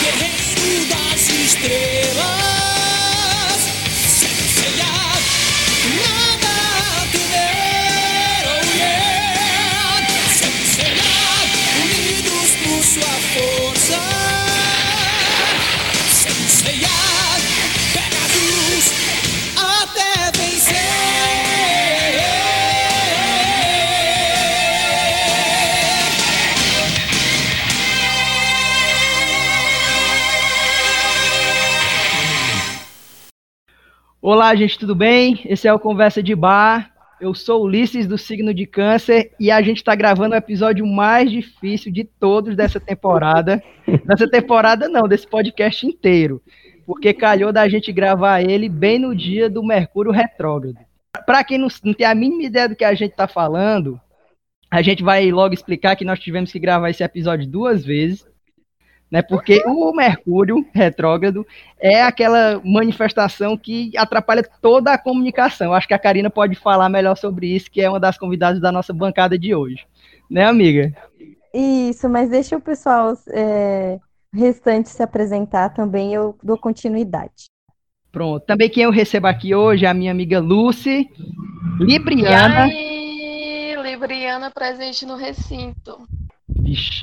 Guerreiro das estrelas. Olá, gente, tudo bem? Esse é o Conversa de Bar. Eu sou Ulisses do signo de Câncer e a gente está gravando o episódio mais difícil de todos dessa temporada. dessa temporada não, desse podcast inteiro, porque calhou da gente gravar ele bem no dia do Mercúrio retrógrado. Para quem não, não tem a mínima ideia do que a gente está falando, a gente vai logo explicar que nós tivemos que gravar esse episódio duas vezes né? Porque o Mercúrio retrógrado é aquela manifestação que atrapalha toda a comunicação. Eu acho que a Karina pode falar melhor sobre isso, que é uma das convidadas da nossa bancada de hoje. Né, amiga? Isso, mas deixa o pessoal é, restante se apresentar também, eu dou continuidade. Pronto. Também quem eu recebo aqui hoje é a minha amiga Lucy, E Libriana aí, Libriana presente no recinto.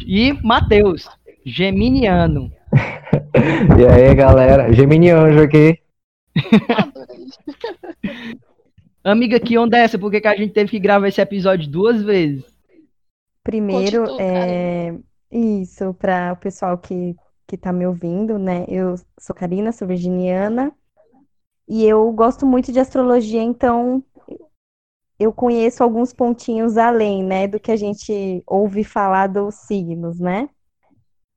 E Matheus, Geminiano. E aí, galera? Gemini Anjo aqui. Amiga, que onda é essa? Por que, que a gente teve que gravar esse episódio duas vezes? Primeiro, é, isso, para o pessoal que, que tá me ouvindo, né? Eu sou Karina, sou virginiana, e eu gosto muito de astrologia, então eu conheço alguns pontinhos além, né, do que a gente ouve falar dos signos, né?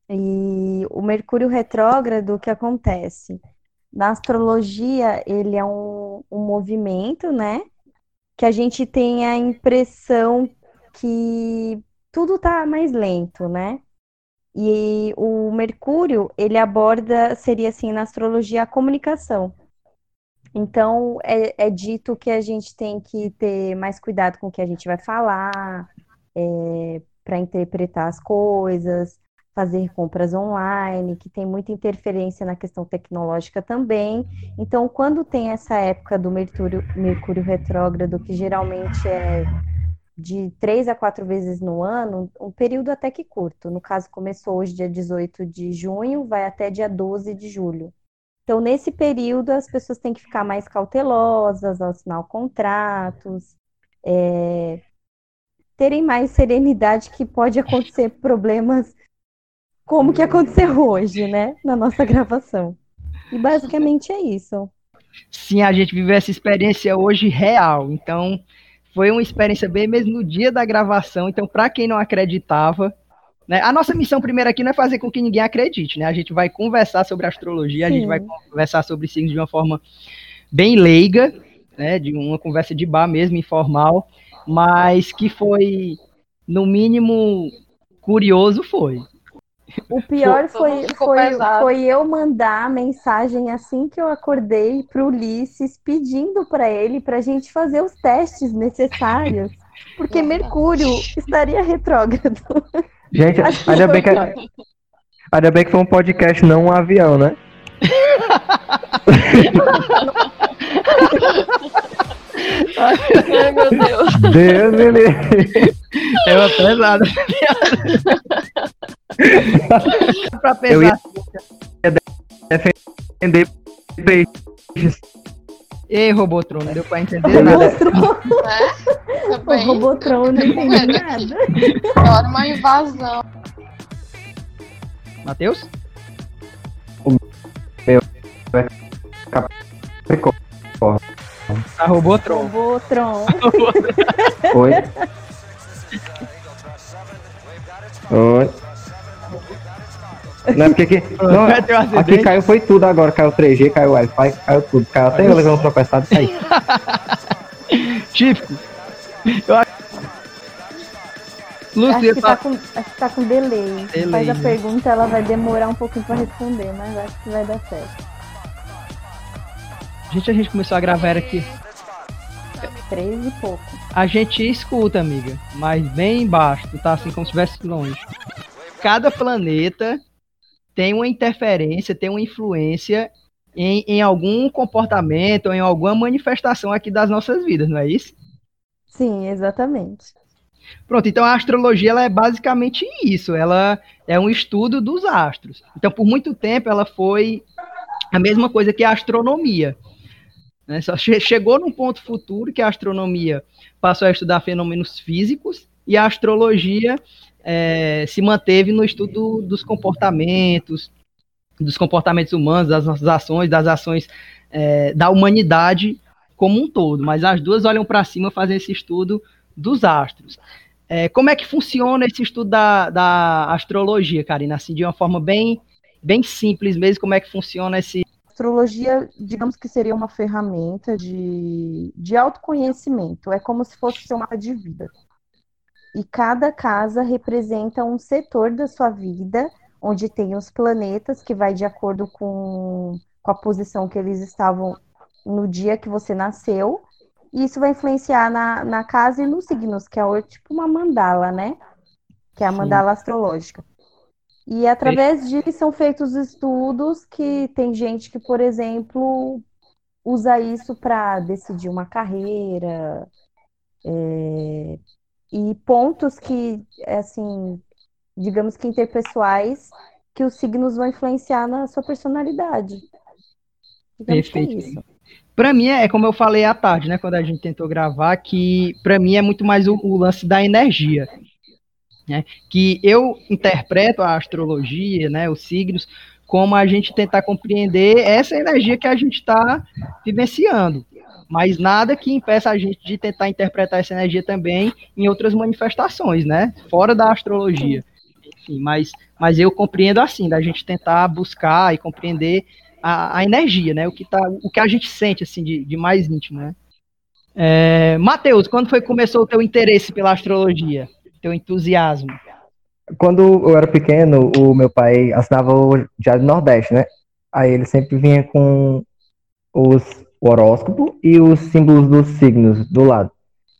E o Mercúrio retrógrado, o que acontece? Na astrologia, ele é um, um movimento, né? Que a gente tem a impressão que tudo tá mais lento, né? E o Mercúrio, ele aborda, seria assim, na astrologia, a comunicação. Então, é, é dito que a gente tem que ter mais cuidado com o que a gente vai falar, para interpretar as coisas, fazer compras online, que tem muita interferência na questão tecnológica também. Então, quando tem essa época do Mercúrio, Mercúrio retrógrado, que geralmente é de três a quatro vezes no ano, um período até que curto. No caso, começou hoje, dia 18 de junho, vai até dia 12 de julho. Então, nesse período, as pessoas têm que ficar mais cautelosas ao assinar contratos, é, terem mais serenidade, que pode acontecer problemas como que aconteceu hoje, né, na nossa gravação. E basicamente é isso. Sim, a gente viveu essa experiência hoje real. Então, foi uma experiência bem mesmo no dia da gravação. Então, para quem não acreditava, né, a nossa missão primeiro aqui não é fazer com que ninguém acredite, né? A gente vai conversar sobre astrologia, a gente Sim. vai conversar sobre signos de uma forma bem leiga, né, de uma conversa de bar mesmo, informal, mas que foi, no mínimo, curioso foi. O pior foi, foi, foi eu mandar a mensagem assim que eu acordei pro Ulisses, pedindo para ele para a gente fazer os testes necessários, porque Mercúrio estaria retrógrado. Gente, ainda bem que, pior. ainda bem que foi um podcast, não um avião, né? Ai, meu Deus. Deus me livre. É uma pesada. pra Eu ia-. Defender peixes. Ei, Robotron, não deu pra entender nada. Né? O Também. Robotron não entendi nada. Olha uma invasão. Matheus? Tá Robotron. Robotron. Oi. Oi. Não, porque aqui, não, um aqui caiu foi tudo agora. Caiu 3G, caiu Wi-Fi, caiu tudo. Caiu até eu levei um tropeçado e saí. Típico. Eu acho... Acho que, tá com, acho que tá com delay. Delay, Faz a né? pergunta, ela vai demorar um pouquinho para responder, mas acho que vai dar certo. Gente, a gente começou a gravar aqui. Três e pouco. A gente escuta, amiga, mas bem embaixo, tá assim como se estivesse longe. Cada planeta tem uma interferência, tem uma influência em, em algum comportamento, em alguma manifestação aqui das nossas vidas, não é isso? Sim, exatamente. Pronto, então a astrologia ela é basicamente isso, ela é um estudo dos astros. Então, por muito tempo, ela foi a mesma coisa que a astronomia. Né? Só che chegou num ponto futuro que a astronomia passou a estudar fenômenos físicos e a astrologia é, se manteve no estudo dos comportamentos, dos comportamentos humanos, das nossas ações, das ações é, da humanidade como um todo. Mas as duas olham para cima, fazem esse estudo dos astros. É, como é que funciona esse estudo da, da astrologia, Karina? Assim, de uma forma bem, bem simples mesmo, como é que funciona esse. Astrologia, digamos que seria uma ferramenta de, de autoconhecimento. É como se fosse seu mapa de vida. E cada casa representa um setor da sua vida, onde tem os planetas, que vai de acordo com, com a posição que eles estavam no dia que você nasceu. E isso vai influenciar na, na casa e nos signos, que é tipo uma mandala, né? Que é a mandala Sim. astrológica. E através disso são feitos estudos que tem gente que, por exemplo, usa isso para decidir uma carreira, é, e pontos que, assim, digamos que interpessoais, que os signos vão influenciar na sua personalidade. Digamos é Perfeito. É para mim é como eu falei à tarde, né, quando a gente tentou gravar, que para mim é muito mais o, o, lance da energia, né? Que eu interpreto a astrologia, né, os signos, como a gente tentar compreender essa energia que a gente está vivenciando mas nada que impeça a gente de tentar interpretar essa energia também em outras manifestações, né? Fora da astrologia. Enfim, mas, mas eu compreendo assim, da gente tentar buscar e compreender a, a energia, né? O que, tá, o que a gente sente, assim, de, de mais íntimo, né? É, Matheus, quando foi que começou o teu interesse pela astrologia? Teu entusiasmo? Quando eu era pequeno, o meu pai assinava o Diário do Nordeste, né? Aí ele sempre vinha com os o horóscopo e os símbolos dos signos do lado.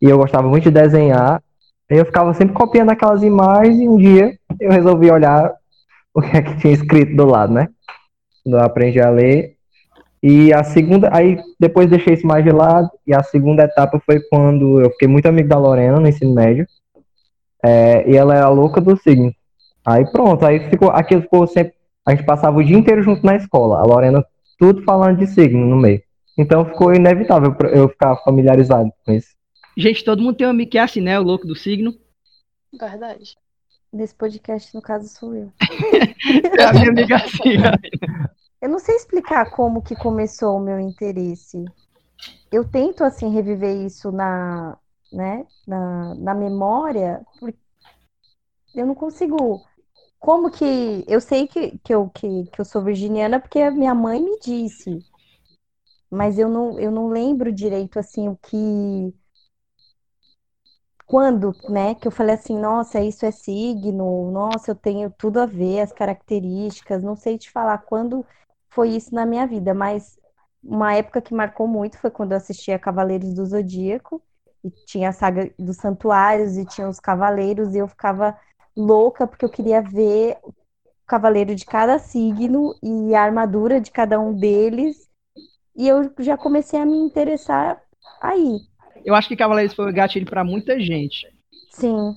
E eu gostava muito de desenhar. Eu ficava sempre copiando aquelas imagens e um dia eu resolvi olhar o que é que tinha escrito do lado, né? Quando eu aprendi a ler. E a segunda, aí depois deixei isso mais de lado. E a segunda etapa foi quando eu fiquei muito amigo da Lorena no ensino médio. É, e ela era louca do signo. Aí pronto, aí ficou, aquilo ficou sempre. A gente passava o dia inteiro junto na escola. A Lorena, tudo falando de signo no meio. Então ficou inevitável eu ficar familiarizado com isso. Gente, todo mundo tem um amigo que é assim, né? O louco do signo. Verdade. Nesse podcast, no caso, sou eu. é a minha amiga assim. Eu não sei explicar como que começou o meu interesse. Eu tento, assim, reviver isso na, né, na, na memória, porque eu não consigo... Como que... Eu sei que, que, eu, que, que eu sou virginiana porque a minha mãe me disse mas eu não, eu não lembro direito assim o que quando, né, que eu falei assim, nossa, isso é signo, nossa, eu tenho tudo a ver, as características, não sei te falar quando foi isso na minha vida, mas uma época que marcou muito foi quando eu assistia Cavaleiros do Zodíaco, e tinha a saga dos santuários, e tinha os cavaleiros, e eu ficava louca porque eu queria ver o cavaleiro de cada signo e a armadura de cada um deles, e eu já comecei a me interessar aí. Eu acho que Cavaleiros foi o gatilho para muita gente. Sim.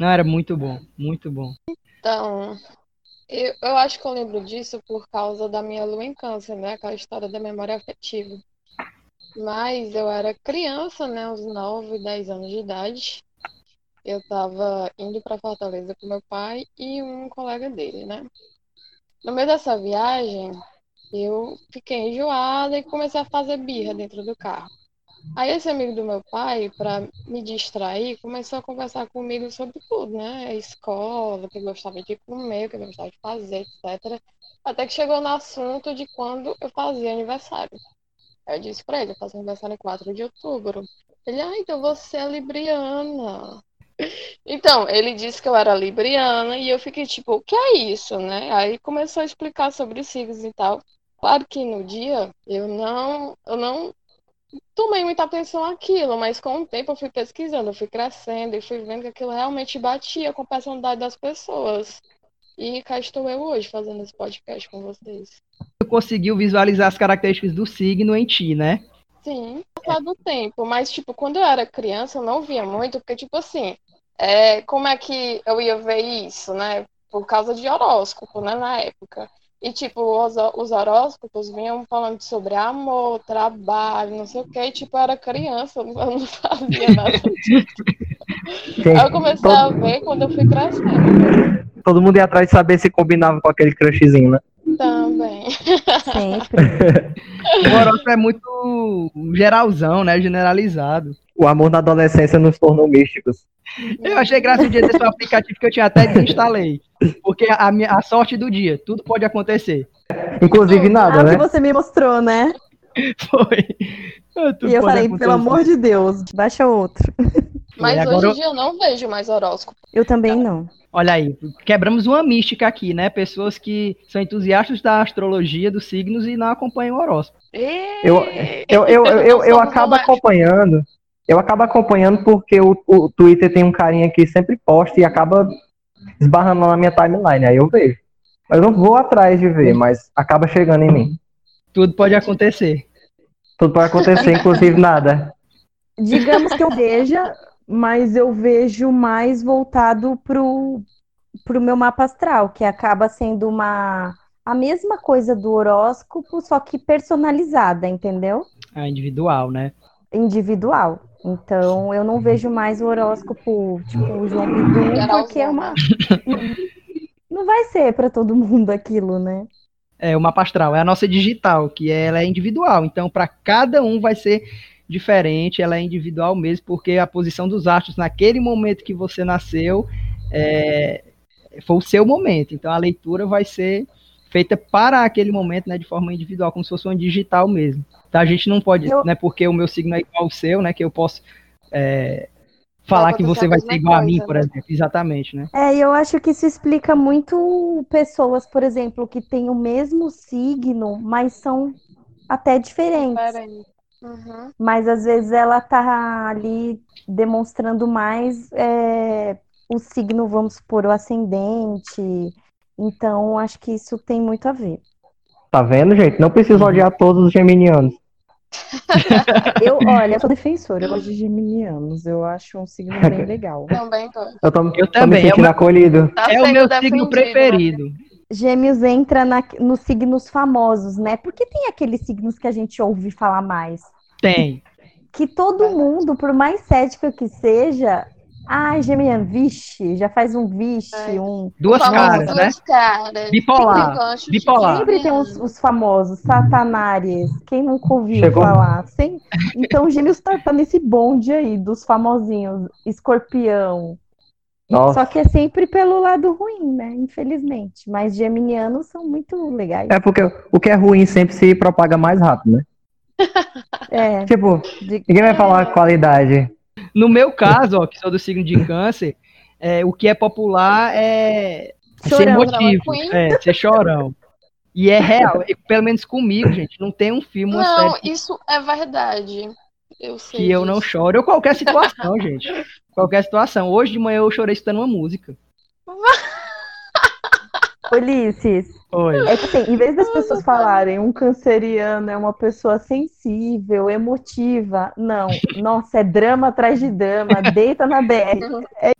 Não, era muito bom, muito bom. Então, eu, eu acho que eu lembro disso por causa da minha lua em câncer, né? Aquela história da memória afetiva. Mas eu era criança, né? Uns 9, 10 anos de idade. Eu estava indo para Fortaleza com meu pai e um colega dele, né? No meio dessa viagem, eu fiquei enjoada e comecei a fazer birra dentro do carro. Aí esse amigo do meu pai, para me distrair, começou a conversar comigo sobre tudo, né? A escola, o que gostava de comer, o que gostava de fazer, etc. Até que chegou no assunto de quando eu fazia aniversário. Aí eu disse pra ele, eu faço aniversário em 4 de outubro. Ele, ah, então você é libriana. Então, ele disse que eu era libriana e eu fiquei tipo, o que é isso, né? Aí começou a explicar sobre os signos e tal. Claro que no dia eu não, eu não tomei muita atenção àquilo, mas com o tempo eu fui pesquisando, eu fui crescendo e fui vendo que aquilo realmente batia com a personalidade das pessoas. E cá estou eu hoje fazendo esse podcast com vocês. Tu conseguiu visualizar as características do signo em ti, né? Sim, passado o tempo, mas tipo, quando eu era criança eu não via muito, porque tipo assim, é, como é que eu ia ver isso, né? Por causa de horóscopo, né, na época. E tipo, os, os horóscopos vinham falando sobre amor, trabalho, não sei o que, e tipo, eu era criança, eu não fazia nada disso. Gente, Aí eu comecei a todo, ver quando eu fui crescendo todo mundo ia atrás de saber se combinava com aquele crushzinho, né? também. Sempre. O horóscopo é muito geralzão, né? Generalizado. O amor na adolescência nos tornou místicos. Eu achei graça o dia desse aplicativo que eu tinha até desinstalei. Porque a, minha, a sorte do dia, tudo pode acontecer. Inclusive Ah, nada, que né? você me mostrou, né? Foi. Tudo E eu falei, acontecer. pelo amor de Deus, baixa outro. Mas agora hoje eu- em dia eu não vejo mais horóscopo. Eu também não. Olha aí, quebramos uma mística aqui, né? Pessoas que são entusiastas da astrologia, dos signos e não acompanham o horóscopo. Eu, eu, eu, eu, eu, eu acabo acompanhando. Eu acabo acompanhando porque o, o Twitter tem um carinha que sempre posta e acaba esbarrando na minha timeline. Aí eu vejo. Eu não vou atrás de ver, mas acaba chegando em mim. Tudo pode acontecer. Tudo pode acontecer, inclusive nada. Digamos que eu veja, mas eu vejo mais voltado pro, pro meu mapa astral, que acaba sendo uma a mesma coisa do horóscopo, só que personalizada, entendeu? É individual, né? Individual. Então, eu não vejo mais o horóscopo, tipo, o João Bidu, porque é uma. Não vai ser para todo mundo aquilo, né? É o mapa astral, é a nossa digital, que ela é individual. Então, para cada um vai ser diferente, ela é individual mesmo, porque a posição dos astros naquele momento que você nasceu é, foi o seu momento. Então, a leitura vai ser feita para aquele momento, né, de forma individual, como se fosse uma digital mesmo. Então, a gente não pode, Eu- né, porque o meu signo é igual ao seu, né, que eu posso é, falar que você vai ser igual a mim, coisa, por né? exemplo. Exatamente, né? É, e eu acho que isso explica muito pessoas, por exemplo, que têm o mesmo signo, mas são até diferentes. Diferente. Uhum. Mas às vezes ela tá ali demonstrando mais é, o signo, vamos supor, o ascendente. Então, acho que isso tem muito a ver. Tá vendo, gente? Não preciso odiar todos os geminianos. Eu, olha, eu sou defensora, eu gosto de geminianos. Eu acho um signo bem legal. Também tô. Eu tô, Eu tô também, me é sentindo uma- acolhido. Tá é o meu signo né? Gêmeos entra na, nos signos famosos, né? Porque tem aqueles signos que a gente ouve falar mais. Tem. Que todo mundo, por mais cético que seja, ah, geminiano, vixe, já faz um vixe, um. Duas Famoso caras, né? dos caras. Bipolar, Sempre bipolar. Sempre tem os, os famosos, Satanares, quem nunca ouviu Chegou. falar? Sem... Então, Gêmeos tá, tá nesse bonde aí dos famosinhos, escorpião. Nossa. Só que é sempre pelo lado ruim, né? Infelizmente. Mas geminianos são muito legais. É porque o que é ruim sempre se propaga mais rápido, né? É, Tipo, de- ninguém vai falar qualidade. No meu caso, ó, que sou do signo de câncer, é, o que é popular é ser Chorão, emotivo, drama queen. é, ser chorão. E é real, e pelo menos comigo, gente, não tem um filme, uma Não, série isso é verdade. Eu sei que eu não choro, ou qualquer situação, gente. Qualquer situação. Hoje de manhã eu chorei escutando uma música. Ulisses, Oi. é que assim, em vez das pessoas falarem um canceriano é uma pessoa sensível, emotiva, não. Nossa, é drama atrás de drama, deita na BR. É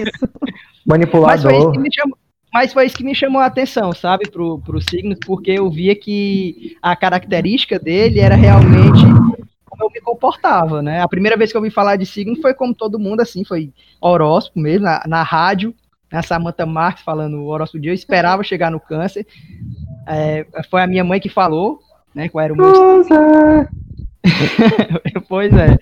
isso. Mas foi, isso Manipulador. que me chamou, mas foi isso que me chamou a atenção, sabe, pro, pro signo, porque eu via que a característica dele era realmente eu me comportava, né? A primeira vez que eu ouvi falar de signo foi como todo mundo, assim, foi horóscopo mesmo, na, na rádio, a Samantha Marques falando horóscopo do dia, eu esperava chegar no câncer. É, foi a minha mãe que falou, né, qual era o meu pois é.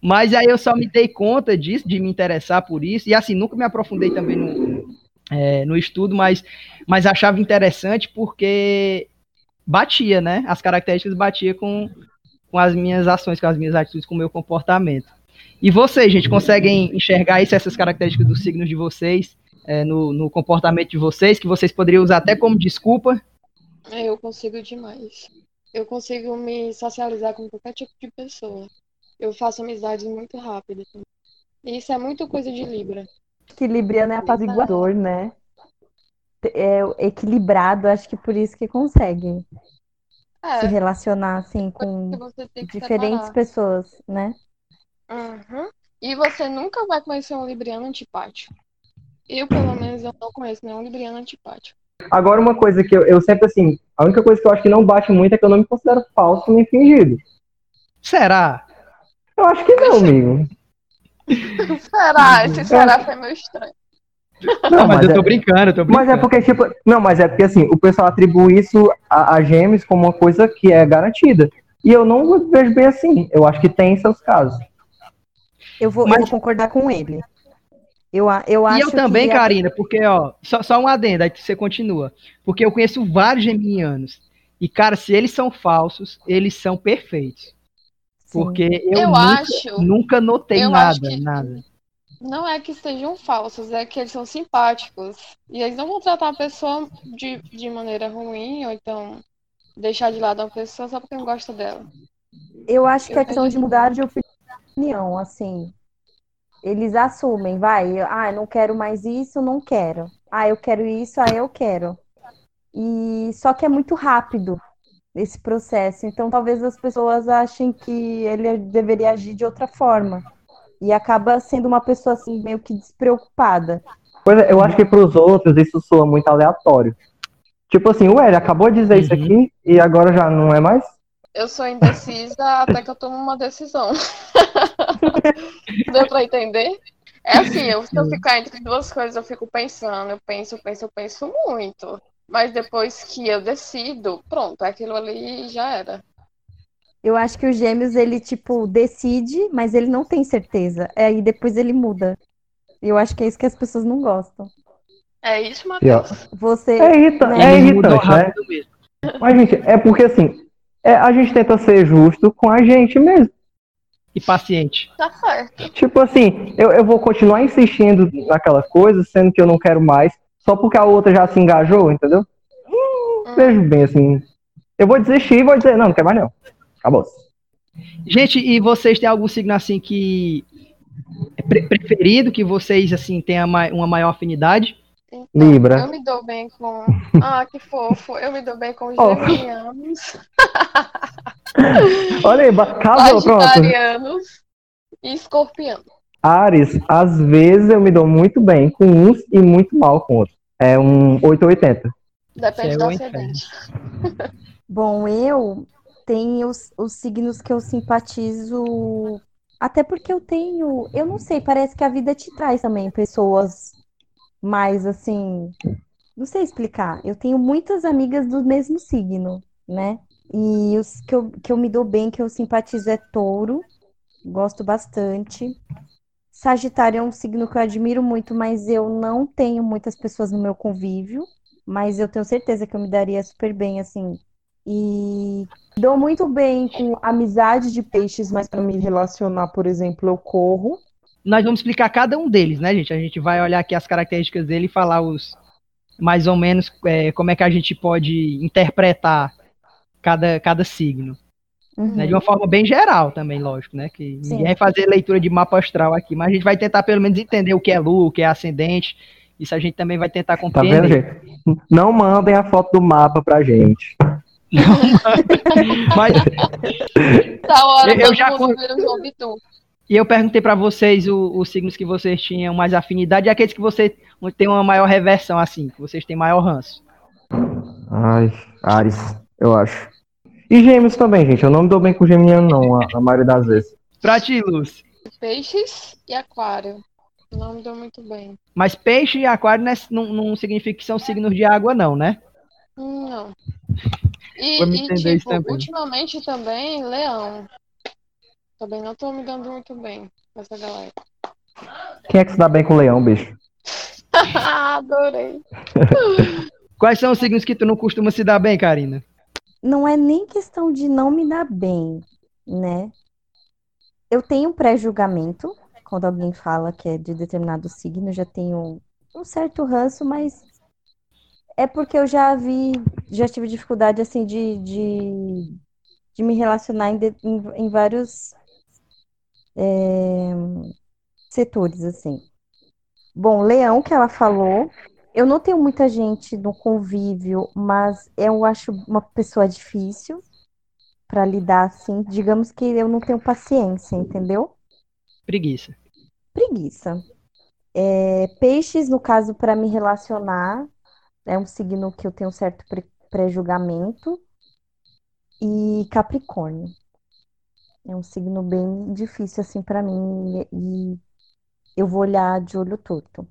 Mas aí eu só me dei conta disso, de me interessar por isso, e assim, nunca me aprofundei também no, é, no estudo, mas, mas achava interessante porque batia, né? As características batia com, com as minhas ações, com as minhas atitudes, com o meu comportamento. E vocês, gente, conseguem enxergar isso, essas características dos signos de vocês, é, no, no comportamento de vocês, que vocês poderiam usar até como desculpa? Eu consigo demais. Eu consigo me socializar com qualquer tipo de pessoa. Eu faço amizades muito rápido. E isso é muito coisa de Libra. Que Libriano é apaziguador, né? é equilibrado, acho que por isso que consegue se É, relacionar assim com diferentes separar. pessoas, né? Uhum. E você nunca vai conhecer um libriano antipático. Eu, pelo menos, eu não conheço nenhum libriano antipático. Agora, uma coisa que eu, eu sempre, assim, a única coisa que eu acho que não bate muito é que eu não me considero falso nem fingido. Será? Eu acho que não, amigo. Será? Esse será foi meio estranho. Não, mas, eu tô é- brincando, eu tô brincando. Mas é porque, tipo, não, mas é porque assim, o pessoal atribui isso a, a gêmeos como uma coisa que é garantida. E eu não vejo bem assim. Eu acho que tem seus casos. Eu vou, eu Mas- vou concordar com ele. Eu, a- eu acho E eu também, que a- Karina, porque, ó, só, só um adendo, aí você continua. Porque eu conheço vários geminianos. E, cara, se eles são falsos, eles são perfeitos. Sim. Porque eu, Eu nunca, acho- nunca notei eu nada, acho que- nada. Não é que sejam falsos, é que eles são simpáticos. E eles não vão tratar a pessoa de, de maneira ruim, ou então deixar de lado uma pessoa só porque não gosta dela. Eu acho que Eu é questão de mudar de opinião, assim. Eles assumem, vai, ah, não quero mais isso, não quero. Ah, eu quero isso, ah, eu quero. E só que é muito rápido esse processo. Então, talvez as pessoas achem que ele deveria agir de outra forma. E acaba sendo uma pessoa assim meio que despreocupada. Pois é, eu acho que pros outros isso soa muito aleatório. Tipo assim, ué, ele acabou de dizer isso Uhum. aqui e agora já não é mais? Eu sou indecisa até que eu tomo uma decisão. Deu pra entender? É assim, eu, se eu ficar entre duas coisas, eu fico pensando, eu penso, eu penso, eu penso muito. Mas depois que eu decido, pronto, aquilo ali já era. Eu acho que o Gêmeos, ele, tipo, decide, mas ele não tem certeza. Aí depois ele muda. E eu acho que é isso que as pessoas não gostam. É isso, Matheus. Você. É, irrita Né? é irritante, né? mesmo. Mas, gente, é porque assim, é, a gente tenta ser justo com a gente mesmo. E paciente. Tá certo. Tipo assim, eu, eu vou continuar insistindo naquela coisa, sendo que eu não quero mais, só porque a outra já se engajou, entendeu? Hum, Vejo bem assim. Eu vou desistir e vou dizer, não, não quero mais não. Acabou. Gente, e vocês têm algum signo assim que é pre- preferido, que vocês assim tenham ma- uma maior afinidade? então, Libra. Eu me dou bem com. Ah, que fofo. Eu me dou bem com Oh. geminianos, Olha aí, casou, pronto. sagitarianos e escorpianos. Ares, às vezes eu me dou muito bem com uns e muito mal com outros. É um 880. Depende Céu do e inferno. acidente. Bom, eu tenho os, os signos que eu simpatizo. Até porque eu tenho. Eu não sei, parece que a vida te traz também pessoas mais assim. Não sei explicar. Eu tenho muitas amigas do mesmo signo, né? E os que eu, que eu me dou bem, que eu simpatizo é touro. Gosto bastante. Sagitário é um signo que eu admiro muito, mas eu não tenho muitas pessoas no meu convívio. Mas eu tenho certeza que eu me daria super bem, assim. E dou muito bem com Amizade de peixes, mas para me relacionar, por exemplo, eu corro. Nós vamos explicar cada um deles, né, gente? A gente vai olhar aqui as características dele e falar os mais ou menos é, como é que a gente pode interpretar cada, cada signo. Uhum. né? De uma forma bem geral também, lógico, né? Que Sim. ninguém vai fazer leitura de mapa astral aqui, mas a gente vai tentar pelo menos entender o que é lua, o que é ascendente. Isso a gente também vai tentar Tá vendo, compreender. gente? Não mandem a foto do mapa pra gente. Mas Da hora, Eu- eu já con- e eu perguntei pra vocês o- os signos que vocês tinham mais afinidade e aqueles que você tem uma maior reversão, assim, que vocês têm maior ranço. Ai, Ares, eu acho. E gêmeos também, gente. Eu não me dou bem com geminiano, não, a, a maioria das vezes. Pra ti, Luz. Peixes e aquário. Não me deu muito bem. Mas peixe e aquário não, é- não, não significa que são signos de água, não, né? Não. E, e, tipo, também. ultimamente também, leão. Também não tô me dando muito bem com essa galera. Quem é que se dá bem com leão, bicho? Adorei. Quais são os signos que tu não costuma se dar bem, Karina? Não é nem questão de não me dar bem, né? Eu tenho um pré-julgamento quando alguém fala que é de determinado signo, eu já tenho um certo ranço, mas é porque eu já vi, já tive dificuldade assim de, de, de me relacionar em, de- em, em vários é, setores, assim. Bom, leão que ela falou, eu não tenho muita gente no convívio, mas eu acho uma pessoa difícil para lidar assim. Digamos que eu não tenho paciência, entendeu? Preguiça. Preguiça. É, peixes, no caso, para me relacionar, é um signo que eu tenho certo pre- pré-julgamento. E Capricórnio. É um signo bem difícil assim para mim e, eu vou olhar de olho torto.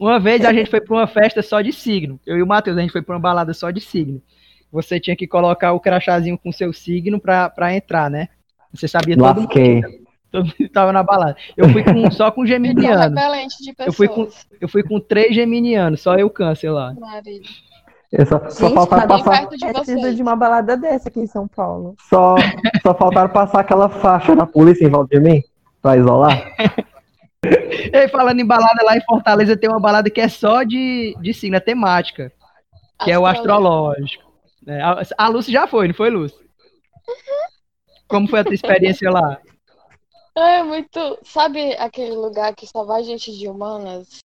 Uma vez a gente foi pra uma festa só de signo. Eu e o Matheus, a gente foi pra uma balada só de signo. Você tinha que colocar o crachazinho com seu signo pra, pra entrar, né? Você sabia todo mundo, Lasquei. Todo mundo tava na balada. Eu fui com- só com Então, geminiano. repelente de Eu fui com- pessoas. Eu fui com três geminianos, só eu câncer lá. Só, só Gente, faltaram tá passar, perto de É vocês. de uma balada dessa aqui em São Paulo. só, só faltaram passar aquela faixa da polícia em volta de mim pra isolar. E falando em balada lá em Fortaleza, tem uma balada que é só de, de signo, é temática, que é o astrológico. né? A, a Lúcia já foi, não foi, Lúcia? Como foi a tua experiência lá? É muito. Sabe aquele lugar que só vai gente de humanas?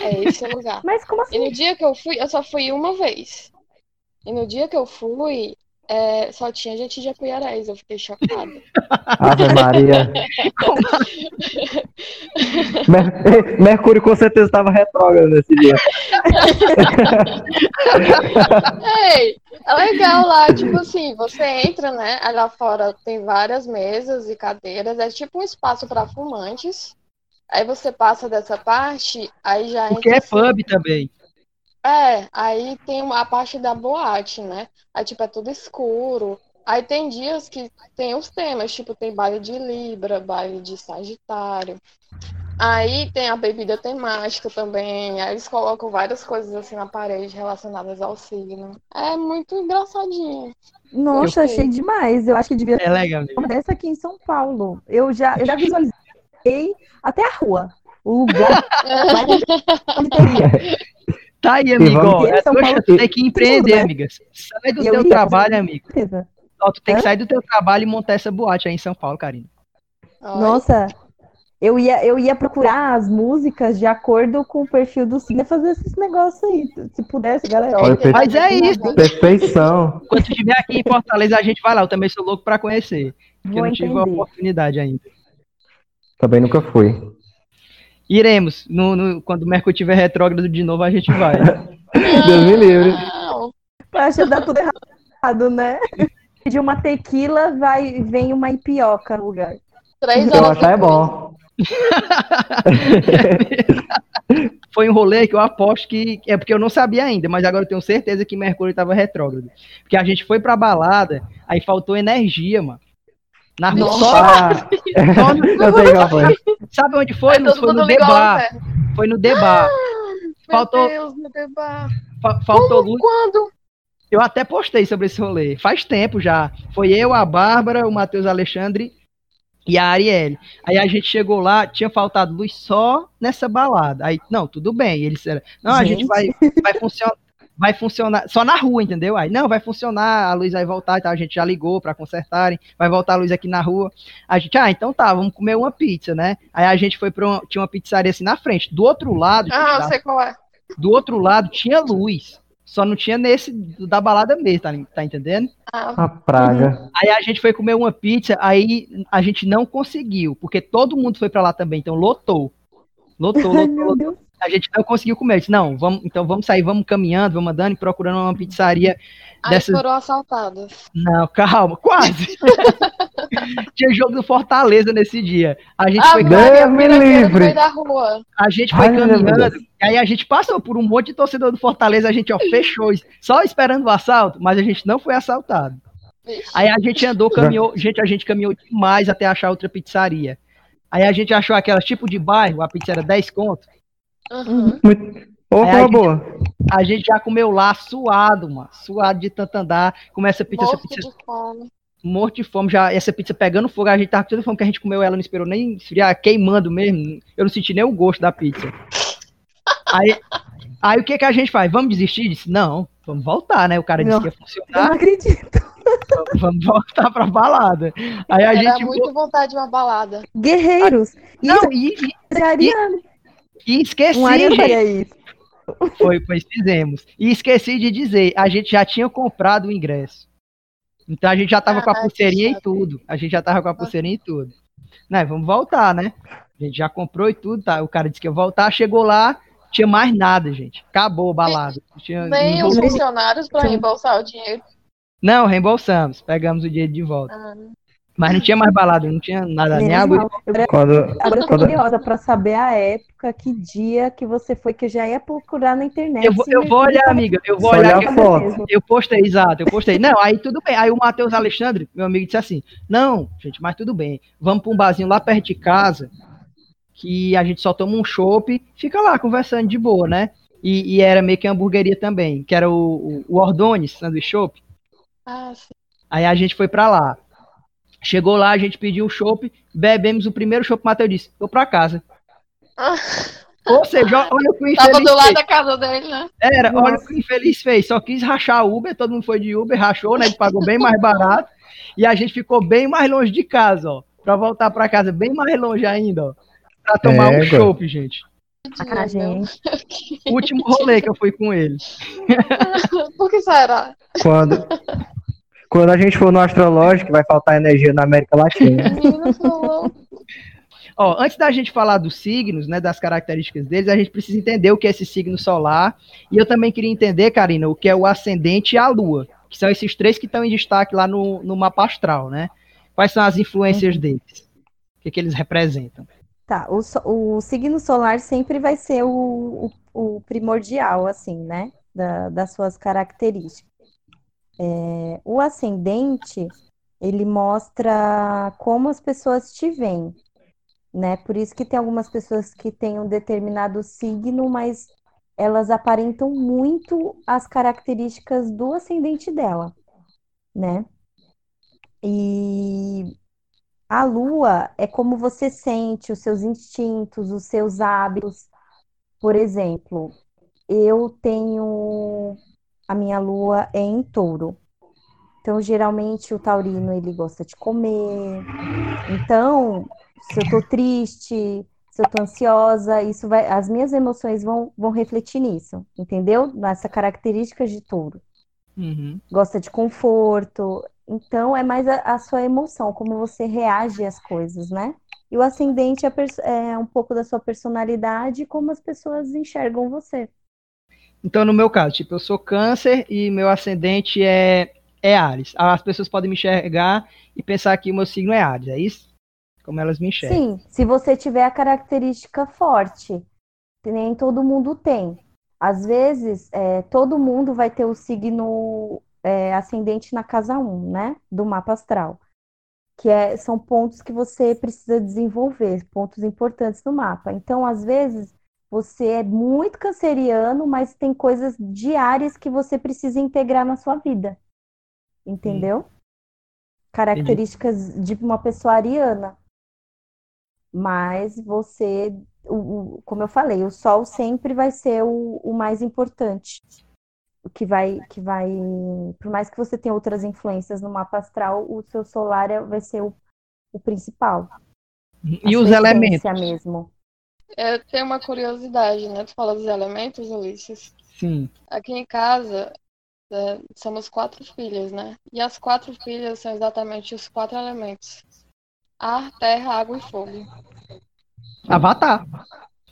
É esse lugar. Mas como E assim? no dia que eu fui, eu só fui uma vez. E no dia que eu fui, é, só tinha gente de Apuiarés. Eu fiquei chocada. Ave Maria. Mer- Mercúrio com certeza estava retrógrado nesse dia. Ei, é legal lá, tipo assim, você entra, né? Aí lá fora tem várias mesas e cadeiras, é tipo um espaço para fumantes. Aí você passa dessa parte, aí já Porque entra é assim, pub também. É, aí tem uma- a parte da boate, né? Aí, tipo, é tudo escuro. Aí tem dias que tem os temas, tipo, tem baile de Libra, baile de Sagitário. Aí tem a bebida temática também. Aí eles colocam várias coisas assim na parede relacionadas ao signo. É muito engraçadinho. Nossa, Eu achei demais. Eu acho que devia É legal. ter uma dessa aqui em São Paulo. Eu já, eu já visualizei até a rua. O lugar. Tá aí, amigo. é tu tem que empreender, né? amigas. Sai do Eu teu ia, trabalho, amigo. Ó, tu tem que sair do teu trabalho e montar essa boate aí em São Paulo, Karina. Nossa, eu ia, eu ia procurar as músicas de acordo com o perfil do signo e fazer esses negócios aí. Se pudesse, galera. Olha, Mas é isso. Perfeição. Quando tu estiver aqui em Fortaleza, a gente vai lá. Eu também sou louco pra conhecer. Porque eu Vou não tive a entender. oportunidade ainda. Também nunca fui. Iremos. No, no- quando o Mercúrio tiver retrógrado de novo, a gente vai. Deus me livre. Acha que dá tudo errado, né? De uma tequila vai, vem uma ipioca no lugar. três Eu horas achar é depois. bom. Foi um rolê que eu aposto que. É porque eu não sabia ainda, mas agora eu tenho certeza que Mercúrio estava retrógrado. Porque a gente foi pra balada, aí faltou energia, mano. Na rua. Só, Ah, só no- eu sei qual foi. sabe onde foi? Todo Foi no a Debar. lanterna. Foi no Debar. Meu Faltou- Deus, debar. Fa- Faltou luz. Quando? Eu até postei sobre esse rolê. Faz tempo já. Foi eu, a Bárbara, o Matheus Alexandre e a Arielle. Aí a gente chegou lá, tinha faltado luz só nessa balada. Aí, não, tudo bem. Eles disseram, não, a gente Gente. vai, vai funcionar. Vai funcionar só na rua, entendeu? Aí, não, vai funcionar, a luz vai voltar e tal. A gente já ligou pra consertarem, vai voltar a luz aqui na rua. A gente, ah, então tá, vamos comer uma pizza, né? Aí a gente foi pra uma, tinha uma pizzaria assim na frente. Do outro lado, Ah, da- sei qual é. do outro lado tinha luz. Só não tinha nesse da balada mesmo, tá, tá entendendo? Ah, A praga. Aí a gente foi comer uma pizza, aí a gente não conseguiu, porque todo mundo foi pra lá também, então lotou. Lotou, lotou, lotou. A gente não conseguiu comer. Disse, não, vamos, então vamos sair, vamos caminhando, vamos andando e procurando uma pizzaria aí dessas. foram assaltadas. Não, calma, quase. Tinha jogo do Fortaleza nesse dia. A gente Ah, foi, Deus me livre. da rua. a gente foi Ai, caminhando, e aí a gente passou por um monte de torcedor do Fortaleza, a gente ó, fechou, só esperando o assalto, mas a gente não foi assaltado. Vixe. Aí a gente andou, caminhou, gente, a gente caminhou demais até achar outra pizzaria. Aí a gente achou aquela tipo de bairro, a pizza era 10 conto. Uhum. Ô, Aí a gente- boa. A gente já comeu lá suado, mano, suado de tanto andar. Começa a pizza, essa Morto pizza de fome. morto de fome, já essa pizza pegando fogo, a gente tava com tanta fome que a gente comeu ela, não esperou nem esfriar, queimando mesmo. Eu não senti nem o gosto da pizza. Aí, aí o que que a gente faz? Vamos desistir? Disse, não, vamos voltar, né? O cara disse Não. que ia Eu não funcionar, acredito. vamos voltar pra balada. Aí a Era gente. muito vontade de uma balada. Guerreiros. Não, Isso e, e- ariano. e esqueci, Um gente. Foi, pois fizemos. E esqueci de dizer, a gente já tinha comprado o ingresso. Então a gente já tava com a Ah, pulseirinha e chato. tudo. A gente já tava com a pulseirinha e tudo. Né, vamos voltar, né? A gente já comprou e tudo, tá? O cara disse que ia voltar, chegou lá, tinha mais nada, gente. Acabou o balado. Tinha, Nem os voltou. funcionários para reembolsar o dinheiro. Não, reembolsamos, pegamos o dinheiro de volta. Ah, Mas não tinha mais balada, não tinha nada, nem água. Eu- Quando, Agora eu tô curiosa pra saber a época, que dia que você foi, que eu já ia procurar na internet. Eu vou, eu vou olhar, amiga, eu vou Só olhar. olhar que a eu- foto. Eu postei, exato, eu postei. Não, aí tudo bem. Aí o Matheus Alexandre, meu amigo, disse assim: Não, gente, mas tudo bem. Vamos para um barzinho lá perto de casa, que a gente só toma um chopp, fica lá conversando de boa, né? E, e era meio que hamburgueria também, que era o, o, o Ordones, sanduíche chopp. Ah, sim. Aí a gente foi pra lá. Chegou lá, a gente pediu o chopp, bebemos o primeiro chopp, o Matheus disse: Vou pra casa. Ah. Ou seja, olha o que o Tava infeliz do lado fez. da casa dele, né? Era, olha Nossa. o que o infeliz fez. Só quis rachar Uber, todo mundo foi de Uber, rachou, né? Ele pagou bem mais barato. E a gente ficou bem mais longe de casa, ó. Pra voltar pra casa bem mais longe ainda, ó. Pra tomar um Égua. chopp, gente. Gente. Último rolê que eu fui com ele. Por que será? quando, quando a gente for no astrológico, vai faltar energia na América Latina. Ó, antes da gente falar dos signos, né, das características deles, a gente precisa entender o que é esse signo solar. E eu também queria entender, Karina, o que é o ascendente e a lua, que são esses três que estão em destaque lá no, no mapa astral, né? Quais são as influências deles? O que, que eles representam? Tá, o, o signo solar sempre vai ser o, o, o primordial, assim, né? Da- das suas características. É, o ascendente, ele mostra como as pessoas te veem, né? Por isso que tem algumas pessoas que têm um determinado signo, mas elas aparentam muito as características do ascendente dela, né? E a lua é como você sente os seus instintos, os seus hábitos. Por exemplo, eu tenho a minha lua é em touro. Então, geralmente o taurino ele gosta de comer. Então, se eu tô triste, se eu tô ansiosa, isso vai, as minhas emoções vão, vão refletir nisso, entendeu? Nessa característica de touro Uhum. gosta de conforto. Então, é mais a, a sua emoção, como você reage às coisas, né? E o ascendente é, é um pouco da sua personalidade e como as pessoas enxergam você. Então, no meu caso, tipo, eu sou câncer e meu ascendente é, é Ares. As pessoas podem me enxergar e pensar que o meu signo é Ares, é isso? Como elas me enxergam. Sim, se você tiver a característica forte, que nem todo mundo tem. Às vezes, é, todo mundo vai ter o signo é, ascendente na casa 1, né? Do mapa astral. Que é, são pontos que você precisa desenvolver, pontos importantes no mapa. Então, às vezes, você é muito canceriano, mas tem coisas diárias que você precisa integrar na sua vida. Entendeu? Características de uma pessoa ariana. Mas você, o, o- como eu falei, o sol sempre vai ser o, o mais importante. O que vai, que vai, por mais que você tenha outras influências no mapa astral, o seu solar é- vai ser o, o principal. E a os elementos? mesmo. Eu tenho uma curiosidade, né? Tu fala dos elementos, Ulisses. Sim. Aqui em casa, é, somos quatro filhas, né? E as quatro filhas são exatamente os quatro elementos: ar, terra, água e fogo. Avatar.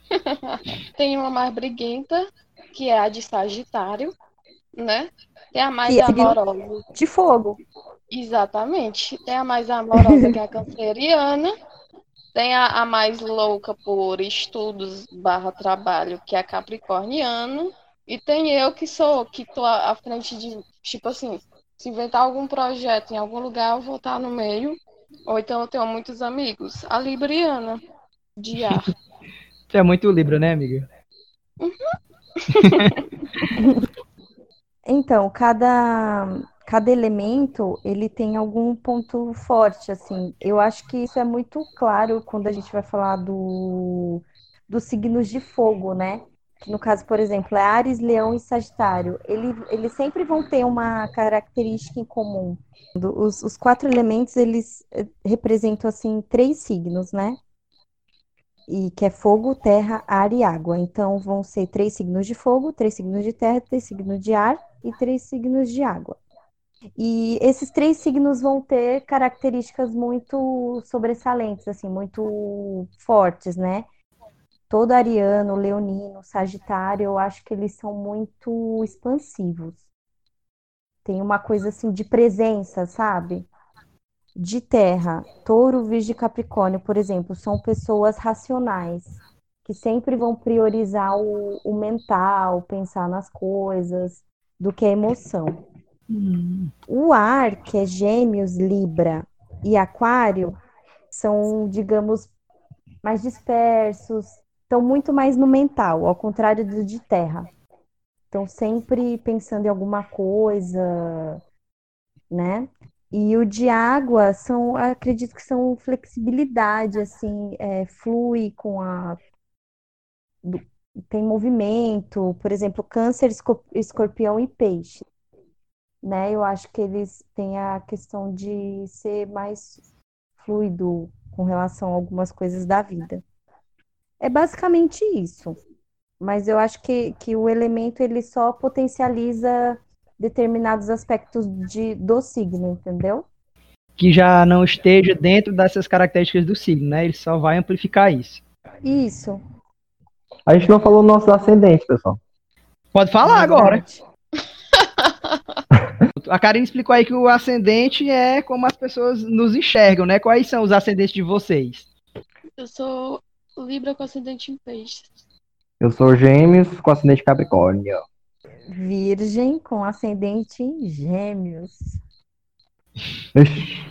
Tem uma mais briguenta, que é a de Sagitário, né? Tem a mais Que é amorosa. De fogo. Exatamente. Tem a mais amorosa, que é a canceriana. Tem a, a mais louca por estudos barra trabalho, que é a capricorniana. E tem eu que sou, que tô à à frente de, tipo assim, se inventar algum projeto em algum lugar, eu vou estar no meio. Ou então eu tenho muitos amigos. A libriana, de ar. Você é muito Libra, né, amiga? Então, cada, cada elemento, ele tem algum ponto forte, assim. Eu acho que isso é muito claro quando a gente vai falar do, dos signos de fogo, né? Que no caso, por exemplo, é Ares, Leão e Sagitário. Ele, eles sempre vão ter uma característica em comum. Os, os quatro elementos, eles eh, representam, assim, três signos, né? E que é fogo, terra, ar e água. Então vão ser três signos de fogo, três signos de terra, três signos de ar e três signos de água. E esses três signos vão ter características muito sobressalentes, assim, muito fortes, né? Todo ariano, leonino, sagitário, eu acho que eles são muito expansivos. Tem uma coisa assim de presença, sabe? De terra, touro, virgem capricórnio, por exemplo, são pessoas racionais, que sempre vão priorizar o, o mental, pensar nas coisas, do que a emoção. Hum. O ar, que é Gêmeos, Libra e Aquário, são, digamos, mais dispersos, estão muito mais no mental, ao contrário do de Terra. Estão sempre pensando em alguma coisa, né? E o de água são, acredito que são flexibilidade, assim, é, flui com a. tem movimento, por exemplo, câncer, esco- escorpião e peixe né? Eu acho que eles têm a questão de ser mais fluido com relação a algumas coisas da vida. É basicamente isso. Mas eu acho que, que o elemento ele só potencializa determinados aspectos de, do signo, entendeu? Que já não esteja dentro dessas características do signo, né? Ele só vai amplificar isso. Isso. A gente não falou nossos ascendentes, pessoal. Pode falar agora. A Karine explicou aí que o ascendente é como as pessoas nos enxergam, né? Quais são os ascendentes de vocês? Eu sou Libra com ascendente em peixes. Eu sou gêmeos com ascendente Capricórnio. Virgem com ascendente em gêmeos.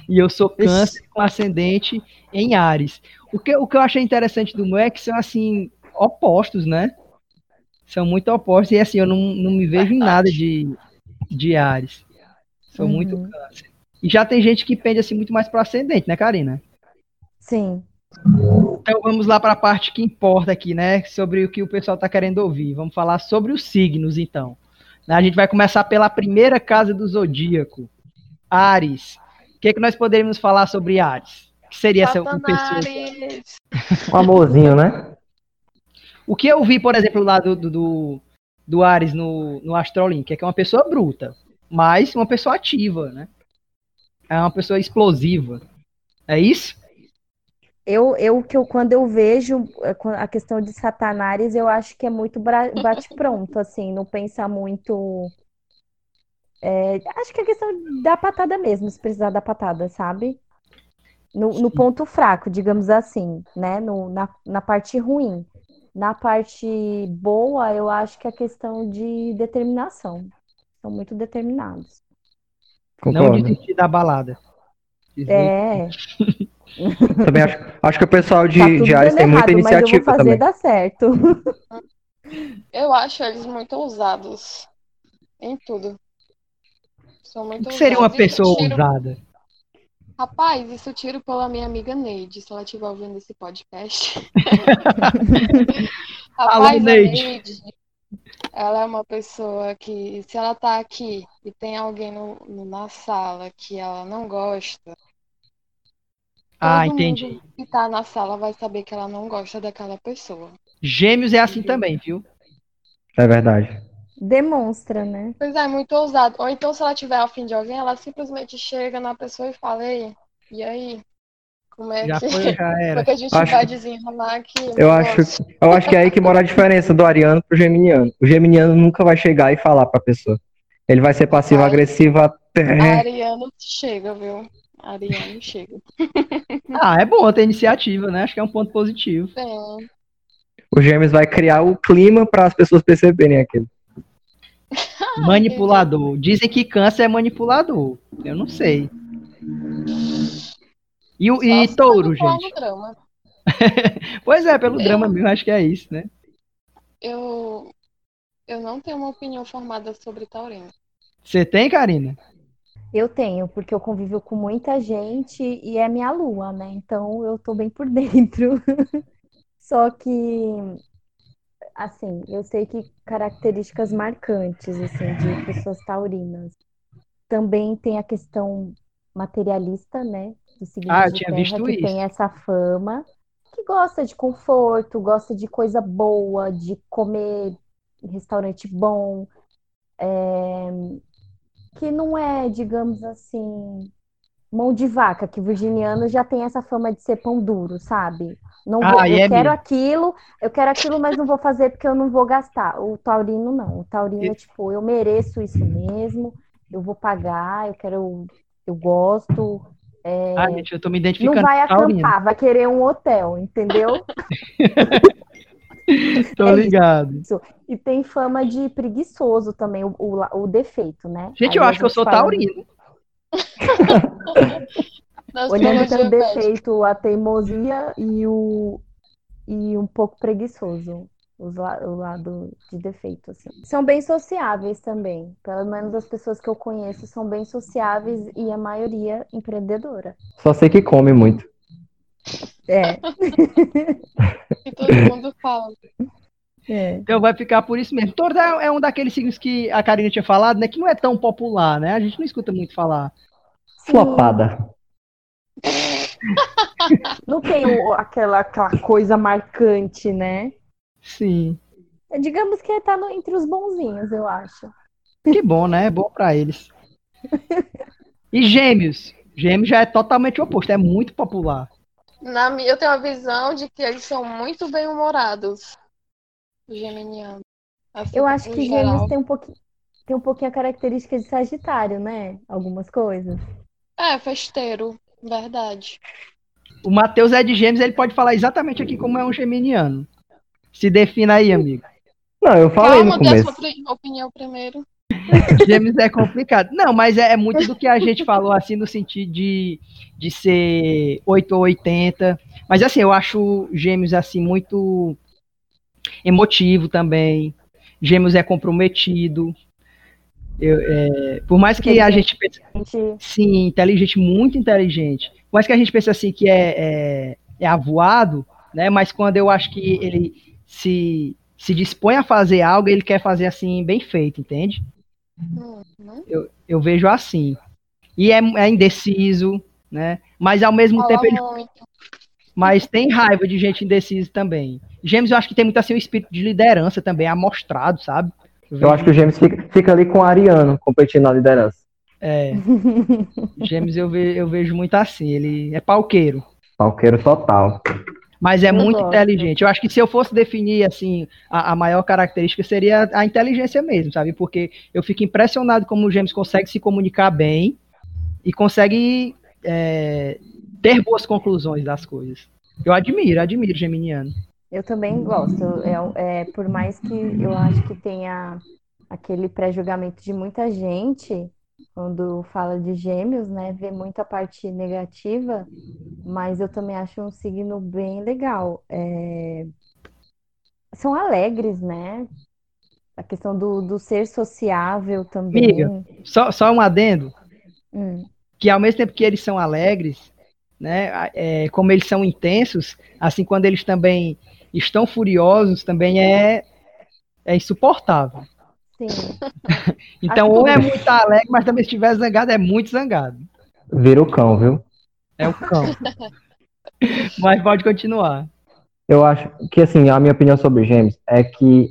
E eu sou câncer com ascendente em Ares. O que, o que eu achei interessante do meu é que são, assim, opostos, né? São muito opostos. E, assim, eu não, não me vejo em nada de, de Ares. Sou Uhum. muito câncer. E já tem gente que pende, assim, muito mais pro ascendente, né, Karina? Sim. Então vamos lá para a parte que importa aqui, né? Sobre o que o pessoal está querendo ouvir. Vamos falar sobre os signos, então. A gente vai começar pela primeira casa do zodíaco, Ares. O que, que nós poderíamos falar sobre Ares? O que seria essa uma pessoa? Um amorzinho, né? O que eu vi, por exemplo, lá do, do, do, do Ares no, no Astrolink, é que é uma pessoa bruta, mas uma pessoa ativa, né? É uma pessoa explosiva. É isso? Eu, eu que eu, quando eu vejo eh, a questão de Satanás, eu acho que é muito bate-pronto, assim, não pensa muito. é, acho que é questão da patada mesmo, se precisar da patada, sabe? No, no ponto fraco, digamos assim, né? No, na, na parte ruim. Na parte boa, eu acho que é questão de determinação. São muito determinados. Não Concordo. desistir da balada. É, Também acho, acho que o pessoal de, tá de Ares tem muita errado, mas eu vou iniciativa fazer também. dar certo. Eu acho eles muito ousados em tudo. São O muito que seria uma pessoa tiro- ousada? Rapaz, isso eu tiro pela minha amiga Neide, se ela estiver ouvindo esse podcast. Alô, Rapaz, a Neide. Neide, ela é uma pessoa que, se ela tá aqui e tem alguém no- na sala que ela não gosta, Ah, entendi. mundo que tá na sala vai saber que ela não gosta daquela pessoa. Gêmeos é assim também, viu? É verdade. Demonstra, né? Pois é, muito ousado. Ou então, se ela tiver afim de alguém, ela simplesmente chega na pessoa e fala, Ei, e aí? Como é Já que, foi, já era. como é que a gente Acho vai desenrolar aqui? Eu acho, eu acho que é aí que mora a diferença do ariano pro geminiano. O geminiano nunca vai chegar e falar pra pessoa. Ele vai ser passivo-agressivo até. Ariano chega, viu? Ariano chega. Ah, é bom ter iniciativa, né? Acho que é um ponto positivo. Tem. O gêmeos vai criar o clima para as pessoas perceberem aquilo. Manipulador. Dizem que câncer é manipulador. Eu não sei. E, o, e touro, gente? drama. Pois é, pelo Eu- drama mesmo, acho que é isso, né? Eu, eu não tenho uma opinião formada sobre taurino. Você tem, Karina? Eu tenho, porque eu convivo com muita gente e é minha lua, né? Então eu tô bem por dentro. Só que, assim, eu sei que características marcantes, assim, de pessoas taurinas. Também tem a questão materialista, né? Do signo Ah, eu tinha terra, visto que isso. tem essa fama, que gosta de conforto, gosta de coisa boa, de comer em restaurante bom, é, que não é, digamos assim, mão de vaca, que virginiano já tem essa fama de ser pão duro, sabe? Não vou, Ah, eu é quero mesmo. aquilo, eu quero aquilo, mas não vou fazer porque eu não vou gastar. O taurino não. O taurino é tipo, eu mereço isso mesmo, eu vou pagar, eu quero, eu gosto. é, Ah, gente, eu tô me não identificando vai com Taurino. acampar, vai querer um hotel, entendeu? Tô É isso. ligado. E tem fama de preguiçoso também, o, o, o defeito, né? Gente, Aí eu acho que eu sou falando- taurino. Olhando pelo defeito, a teimosia e o e um pouco preguiçoso, os la- o lado de defeito, assim. São bem sociáveis também. Pelo menos as pessoas que eu conheço são bem sociáveis e a maioria empreendedora. Só sei que come muito. É, todo mundo fala. é. Então vai ficar por isso mesmo. Touro é um daqueles signos que a Karina tinha falado, né? Que não é tão popular, né? A gente não escuta muito falar. Flopada. não tem o- aquela, aquela coisa marcante, né? Sim. Digamos que tá no- entre os bonzinhos, eu acho. Que bom, né? É bom pra eles. E gêmeos. Gêmeos já é totalmente oposto, é muito popular. Na minha, eu tenho a visão de que eles são muito bem-humorados. Os geminianos. Assim, Eu acho que geral. gêmeos tem um pouquinho, tem um pouquinho a característica de Sagitário, né? Algumas coisas. É, festeiro. Verdade. O Matheus é de gêmeos, ele pode falar exatamente aqui como é um geminiano. Se defina aí, amigo. Não, eu falei Calma, no dê a começo. sua opinião primeiro. Gêmeos é complicado. Não, mas é, é muito do que a gente falou, assim, no sentido de, de ser 8 ou 80. Mas, assim, eu acho Gêmeos, assim, muito emotivo também. Gêmeos é comprometido. Eu, é, por mais que a gente pense, sim, inteligente, muito inteligente. Por mais que a gente pense, assim, que é, é, é avoado, né? Mas quando eu acho que ele se, se dispõe a fazer algo, ele quer fazer, assim, bem feito, entende? Uhum. Eu vejo assim. E é, é indeciso, né? Mas ao mesmo Fala tempo ele mas tem raiva de gente indecisa também. Gêmeos eu acho que tem muito assim o espírito de liderança também amostrado, sabe? Eu acho que o Gêmeos fica, fica ali com o Ariano competindo na liderança. É, Gêmeos eu, ve- eu vejo muito assim, ele é palqueiro, Palqueiro total. Mas é Eu muito gosto. inteligente. Eu acho que se eu fosse definir assim a, a maior característica seria a inteligência mesmo, sabe? Porque eu fico impressionado como o Gêmeos consegue se comunicar bem e consegue é, ter boas conclusões das coisas. Eu admiro, admiro o Geminiano. Eu também gosto. É, é, por mais que eu acho que tenha aquele pré-julgamento de muita gente quando fala de gêmeos, né? Vê muita parte negativa, mas eu também acho um signo bem legal. É, São alegres, né? A questão do, do ser sociável também. Amiga. Só, só um adendo. Hum. que ao mesmo tempo que eles são alegres, né, é, como eles são intensos, assim quando eles também estão furiosos, também é, é insuportável. Sim. Então, ou é muito alegre, mas também se estiver zangado, é muito zangado. Vira o cão, viu? É o cão. mas pode continuar. Eu acho que, assim, a minha opinião sobre Gêmeos é que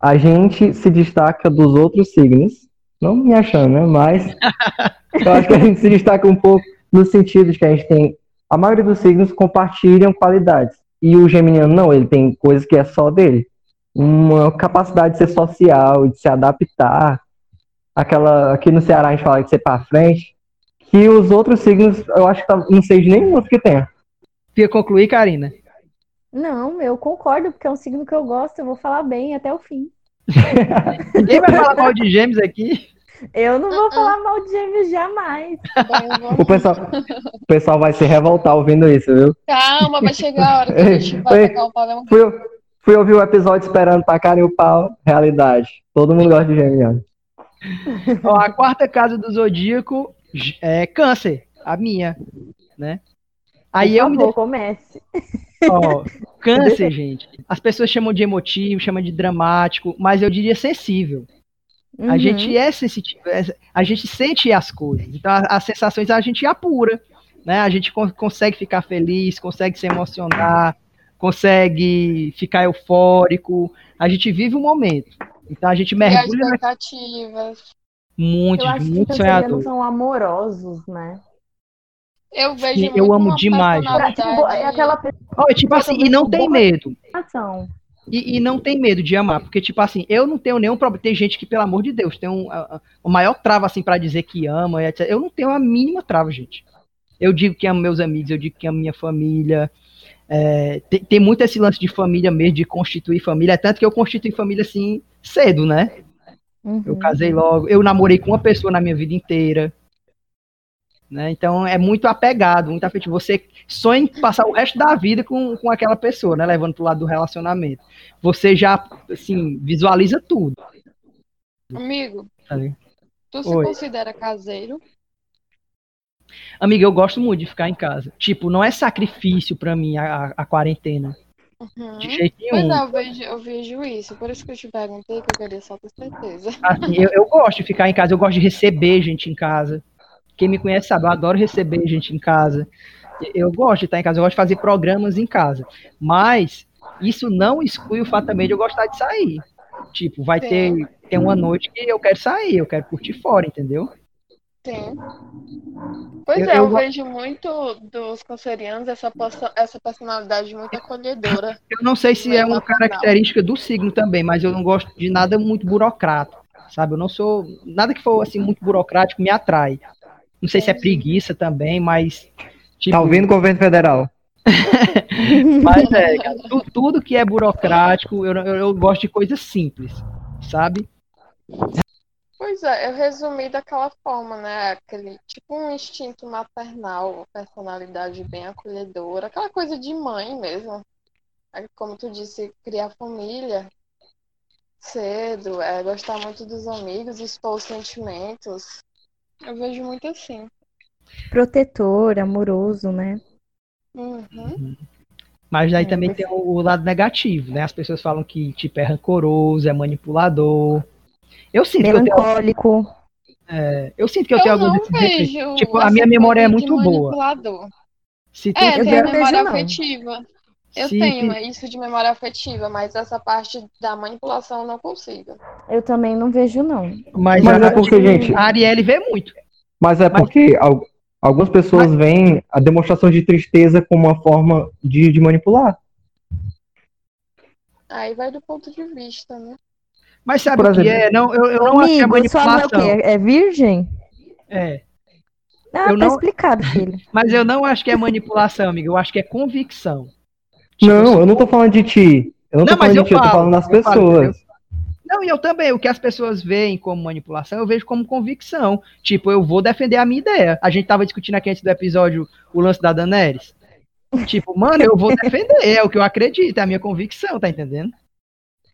a gente se destaca dos outros signos, não me achando, né? Mas eu acho que a gente se destaca um pouco no sentido de que a gente tem. A maioria dos signos compartilham qualidades. E o Geminiano não, ele tem coisas que é só dele. Uma capacidade de ser social, de se adaptar. Aquela. Aqui no Ceará a gente fala de ser pra frente. Que os outros signos, eu acho que tá- não sei de nenhum outro que tenha. Quer concluir, Karina? Não, eu concordo, porque é um signo que eu gosto, eu vou falar bem até o fim. Ninguém vai falar mal de gêmeos aqui. Eu não vou Uh-uh. falar mal de gêmeos jamais. Vamos- O pessoal, o pessoal vai se revoltar ouvindo isso, viu? Calma, vai chegar a hora que a gente vai Ei, pegar o problema. Fui, fui ouvir o episódio esperando tacarem o pau. Realidade. Todo mundo gosta de Geminiano. Ó, a quarta casa do Zodíaco é câncer, a minha, né? Aí Por eu me comece. Ó, câncer, gente. As pessoas chamam de emotivo, chamam de dramático, mas eu diria sensível. A Uhum. gente é sensitivo, é- a gente sente as coisas. Então, a- as sensações a gente apura, né? A gente con- consegue ficar feliz, consegue se emocionar, consegue ficar eufórico. A gente vive o momento. Então a gente mergulha na- expectativas. muito, Eu acho que muito cancerianos sonhador. são amorosos, né? Eu vejo Sim, eu amo demais. Pra, personalidade- tipo, é aquela Olha, tipo assim, e não tem medo. E, e não tem medo de amar, porque, tipo assim, eu não tenho nenhum problema. Tem gente que, pelo amor de Deus, tem um, a- a- o maior trava, assim, pra dizer que ama, e etc. Eu não tenho a mínima trava, gente. Eu digo que amo meus amigos, eu digo que amo minha família. É, tem, tem muito esse lance de família mesmo, de constituir família. É tanto que eu constituí família, assim, cedo, né? Eu Uhum. casei logo. Eu namorei com uma pessoa na minha vida inteira. Né? Então é muito apegado, muito afetivo. Você sonha em passar o resto da vida com, com aquela pessoa, né? Levando pro lado do relacionamento. Você já, assim, visualiza tudo. Amigo, tá tu se Oi. considera caseiro? Amiga, eu gosto muito de ficar em casa. Tipo, não é sacrifício pra mim a, a- quarentena. Uhum. De jeito nenhum. é, eu vejo, eu vejo isso. Por isso que eu te perguntei, que eu queria só ter certeza. Assim, eu, eu gosto de ficar em casa, eu gosto de receber gente em casa. Quem me conhece sabe, eu adoro receber gente em casa. Eu gosto de estar em casa, eu gosto de fazer programas em casa. Mas isso não exclui o fato também de eu gostar de sair. Tipo, vai Sim. ter, ter uma noite que eu quero sair, eu quero curtir fora, entendeu? Sim. Pois Eu- é, eu, eu vejo muito dos cancerianos essa, essa personalidade muito acolhedora. Eu não sei se é uma característica do signo também, mas eu não gosto de nada muito burocrático, sabe? Eu não sou. Nada que for assim muito burocrático me atrai. Não sei se é preguiça também, mas. Tipo, Tá ouvindo, governo federal? Mas é, tu- tudo que é burocrático, eu, eu, eu gosto de coisas simples, sabe? Pois é, eu resumi daquela forma, né? Aquele, tipo um instinto maternal, personalidade bem acolhedora, aquela coisa de mãe mesmo. É, Como tu disse, criar família cedo, é, gostar muito dos amigos, expor os sentimentos. Eu vejo muito assim. Protetor, amoroso, né? Uhum. Mas daí também tem o, o lado negativo, né? As pessoas falam que tipo é rancoroso, é manipulador. Eu sinto que eu tenho, Melancólico. eu sinto que eu tenho Eu não alguns desses vejo Tipo, a minha memória é muito boa. manipulador. Se É, Eu tem a não vejo, memória afetiva. Eu Se- tenho isso de memória afetiva, mas essa parte da manipulação eu não consigo. Eu também não vejo, não. mas, Mas a, é porque, gente, a Arielle vê muito. Mas é porque al- algumas pessoas veem a demonstração de tristeza como uma forma de, de manipular. Aí vai do ponto de vista, né? Mas sabe o que é? Não, eu, eu não acho que é Amigo, sua mãe é o manipulação. quê? É virgem? É. Ah, Eu tá não- explicado, filho. Mas eu não acho que é manipulação, amigo. Eu acho que é convicção. Tipo, Não, se eu não tô falando de ti. Eu não tô Não, mas falando eu de ti, eu tô falo, falando das eu falo, pessoas. Não, e eu também. O que as pessoas veem como manipulação, eu vejo como convicção. Tipo, eu vou defender a minha ideia. A gente tava discutindo aqui antes do episódio o lance da Daenerys. Tipo, mano, eu vou defender. É o que eu acredito, é a minha convicção, tá entendendo?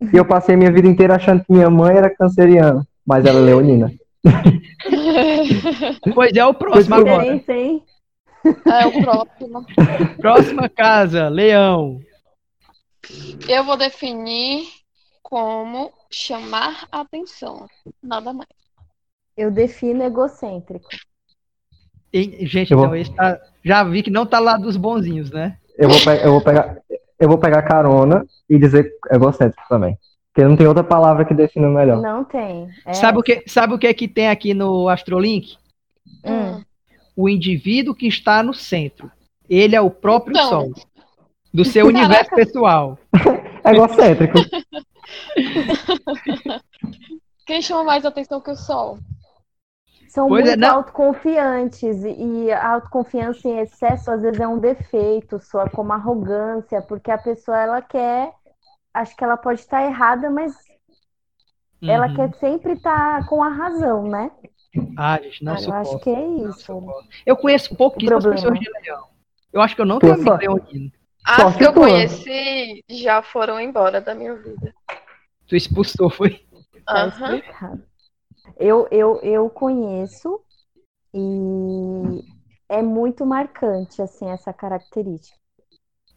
E eu passei minha vida inteira achando que minha mãe era canceriana, mas ela é leonina. Pois é, o próximo Pois agora. Hein? É o próximo. Próxima casa, Leão. Eu vou definir como chamar a atenção. Nada mais. Eu defino egocêntrico. E, gente, Eu vou- então esse tá- já vi que não tá lá dos bonzinhos, né? Eu vou, pe- eu vou pegar, eu vou pegar carona e dizer egocêntrico também. Porque não tem outra palavra que defina melhor. Não tem. É, Sabe o que, sabe o que que tem aqui no Astrolink? Hum. O indivíduo que está no centro. Ele é o próprio Então. sol. Do seu universo pessoal. Egocêntrico. Quem chama mais atenção que o sol? São Pois é, muito não- autoconfiantes e a autoconfiança em excesso às vezes é um defeito, soa como arrogância, porque a pessoa ela quer, acho que ela pode estar errada, mas ela Uhum. quer sempre estar com a razão, né? Ah, gente, não eu suporto. acho que é isso. Eu conheço pouquíssimas pessoas de leão. Eu acho que eu não tenho é amigo só- leonino. As que eu conheci já foram embora da minha vida. Tu expulsou, foi? Tá Aham. explicado. Eu, eu, eu conheço e é muito marcante assim essa característica.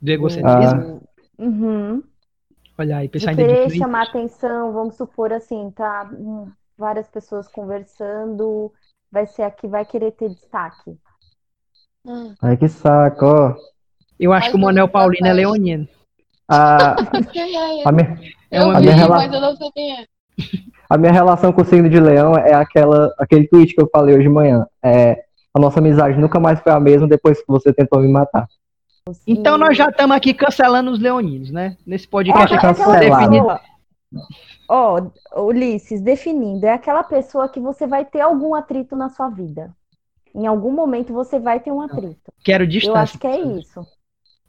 Do egocentrismo. Uhum. Olha aí, de pessoal ainda querer chamar atenção, vamos supor assim, tá hum, várias pessoas conversando, vai ser a que vai querer ter destaque. Hum. Ai, que saco, ó. Eu acho Mas que o Manuel Paulino é leonino. A, Quem é a, minha, É Eu uma vi, minha rela- mas eu não sei quem é. A minha relação com o signo de leão é aquela, aquele tweet que eu falei hoje de manhã. É, a nossa amizade nunca mais foi a mesma depois que você tentou me matar. Então nós já estamos aqui cancelando os leoninos, né? Nesse podcast É, é cancelado. definido. Ó, Ulisses, definindo, é aquela pessoa que você vai ter algum atrito na sua vida. Em algum momento você vai ter um atrito. Quero Eu distância. acho que é isso.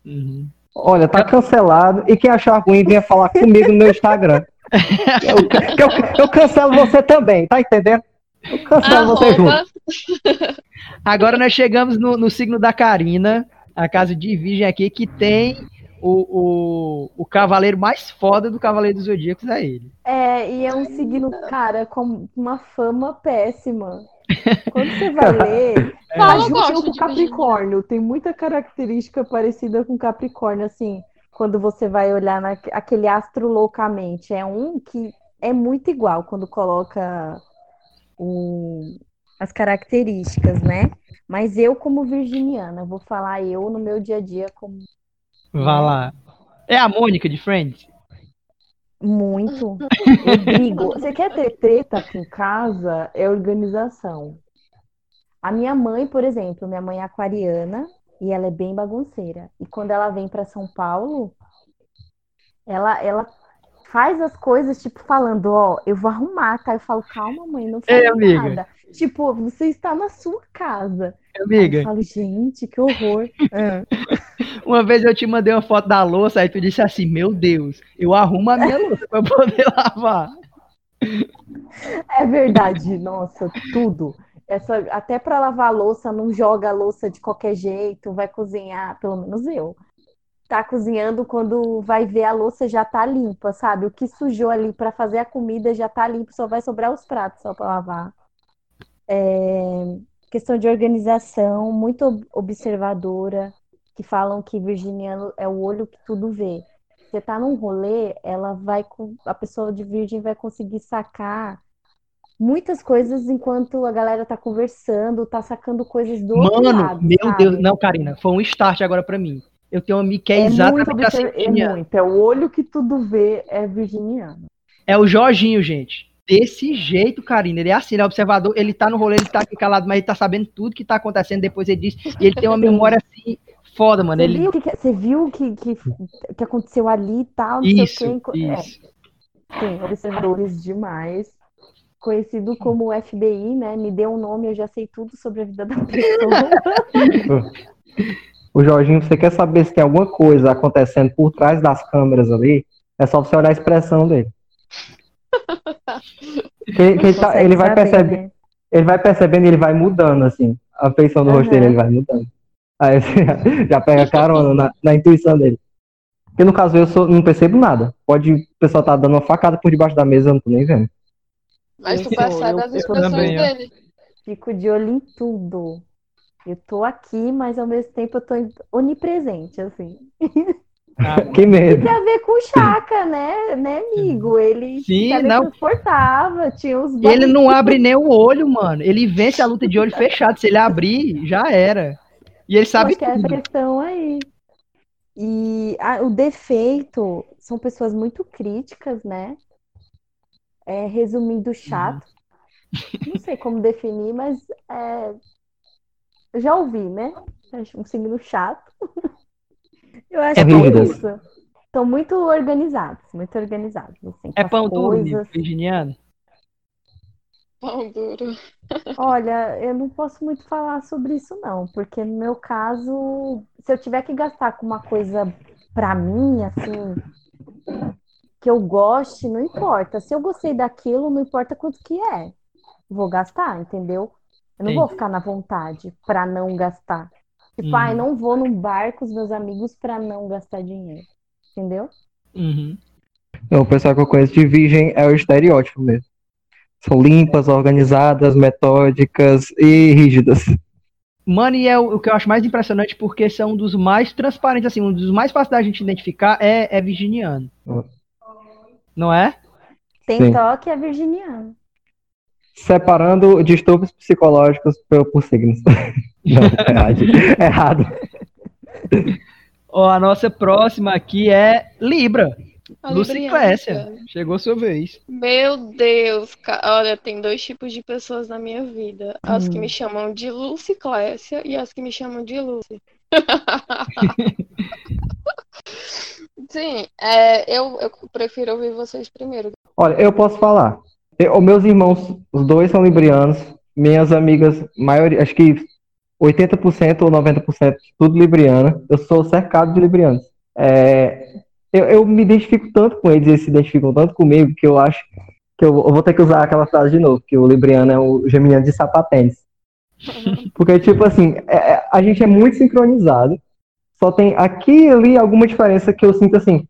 Uhum. Olha, tá cancelado. E quem achar ruim, venha falar comigo no meu Instagram. Eu, eu, eu cancelo você também, tá entendendo? Eu cancelo você junto. Agora nós chegamos no, no signo da Karina, a casa de Virgem aqui, que tem o, o, o cavaleiro mais foda do Cavaleiro dos Zodíacos, é ele. É, e é um signo, cara, com uma fama péssima. Quando você vai ler, Fala, a eu Ju gosto tem com Capricórnio, tem muita característica parecida com Capricórnio, assim, quando você vai olhar na, aquele astro loucamente. É um que é muito igual quando coloca o- as características, né? Mas eu, como virginiana, vou falar eu no meu dia a dia como Vá lá. É a Mônica de Friends? muito. Eu brigo. Você quer ter treta aqui em casa? É organização. A minha mãe, por exemplo, minha mãe é aquariana e ela é bem bagunceira. E quando ela vem para São Paulo, ela, ela faz as coisas, tipo, falando, ó, eu vou arrumar, tá? Eu falo, calma, mãe, não faz amiga. nada. Tipo, você está na sua casa. Aí eu Amiga, falo, gente, que horror. É. uma vez eu te mandei uma foto da louça, aí tu disse assim, meu Deus, eu arrumo a minha louça eu poder lavar. É verdade, nossa, tudo. Essa, até para lavar a louça, não joga a louça de qualquer jeito, vai cozinhar, pelo menos eu. Tá cozinhando quando vai ver a louça já tá limpa, sabe? O que sujou ali para fazer a comida já tá limpo, só vai sobrar os pratos só para lavar. É, questão de organização, muito ob- observadora, que falam que virginiano é o olho que tudo vê. Você tá num rolê, ela vai a pessoa de virgem vai conseguir sacar muitas coisas enquanto a galera tá conversando, tá sacando coisas do outro Mano, lado, meu sabe? Deus, não, Karina, foi um start agora pra mim. Eu tenho um amigo que é, É muito, exatamente assim. obser- é muito, é o olho que tudo vê, é virginiano. É o Jorginho, gente. Desse jeito, Karina, ele é assim, ele é observador, ele tá no rolê, ele tá aqui calado, mas ele tá sabendo tudo que tá acontecendo, depois ele diz, e ele tem uma memória assim, foda, mano. Você Ele... viu o que, que- você viu que, que, que aconteceu ali e tal, não sei o Isso. É, isso. Sim, observadores demais. Conhecido como FBI, né? Me deu um nome, eu já sei tudo sobre a vida da pessoa. O Jorginho, você quer saber se tem alguma coisa acontecendo por trás das câmeras ali? É só você olhar a expressão dele. Que- que ele, tá- Consegue ele vai saber, né? ele vai percebendo e ele vai mudando, assim. A feição do rosto Aham. dele, ele vai mudando. Aí você já, já pega carona na, na intuição dele. Porque no caso eu sou- não percebo nada. Pode o pessoal tá dando uma facada por debaixo da mesa, eu não tô nem vendo. Mas tu Eu- percebe eu- as eu expressões também, dele. Fico de olho em tudo. Eu tô aqui, mas ao mesmo tempo eu tô onipresente, assim. Ah, Que medo. Tem a ver com o Chaka, né, né, amigo? Ele Sim, se não. tinha os ele não abre nem o olho, mano. Ele vence a luta de olho fechado. Se ele abrir, já era. E ele sabe Acho que é essa tudo. questão aí. E ah, o defeito são pessoas muito críticas, né? É, resumindo, chato. Não sei como definir, mas é, eu já ouvi, né? Um signo chato. Eu acho É que é isso. Estão muito organizados, muito organizados. Assim, É pão duro, coisas. virginiano. Pão duro. Olha, eu não posso muito falar sobre isso, não, porque no meu caso, se eu tiver que gastar com uma coisa pra mim, assim, que eu goste, não importa. Se eu gostei daquilo, não importa quanto que é. Vou gastar, entendeu? Eu não vou Entendi. ficar na vontade pra não gastar. Tipo, Uhum. ai, não vou num bar com os meus amigos pra não gastar dinheiro. Entendeu? Uhum. Não, o pessoal que eu conheço de virgem é o estereótipo mesmo. São limpas, organizadas, metódicas e rígidas. Mano, e é o, o que eu acho mais impressionante porque são um dos mais transparentes, assim, um dos mais fáceis da gente identificar é, é virginiano. Uhum. Não é? Tem Sim. toque é virginiano. Separando distúrbios psicológicos por, por signos. Não, errado. errado. Ó, a nossa próxima aqui é Libra. A Luciclécia. Libriana. Chegou a sua vez. Meu Deus, ca- olha, tem dois tipos de pessoas na minha vida. As que Hum. me chamam de Luciclécia e as que me chamam de Lucy. Sim, é, eu, eu prefiro ouvir vocês primeiro. Olha, eu posso falar. Eu- os meus irmãos, os dois são librianos. Minhas amigas, maioria, acho que 80% ou 90%, tudo libriana. Eu sou cercado de librianos. É, eu, eu me identifico tanto com eles, eles se identificam tanto comigo, que eu acho que eu, eu vou ter que usar aquela frase de novo, que o libriano é o geminiano de sapatênis. Porque, tipo assim, é- é- a gente é muito sincronizado. Só tem aqui e ali alguma diferença que eu sinto assim,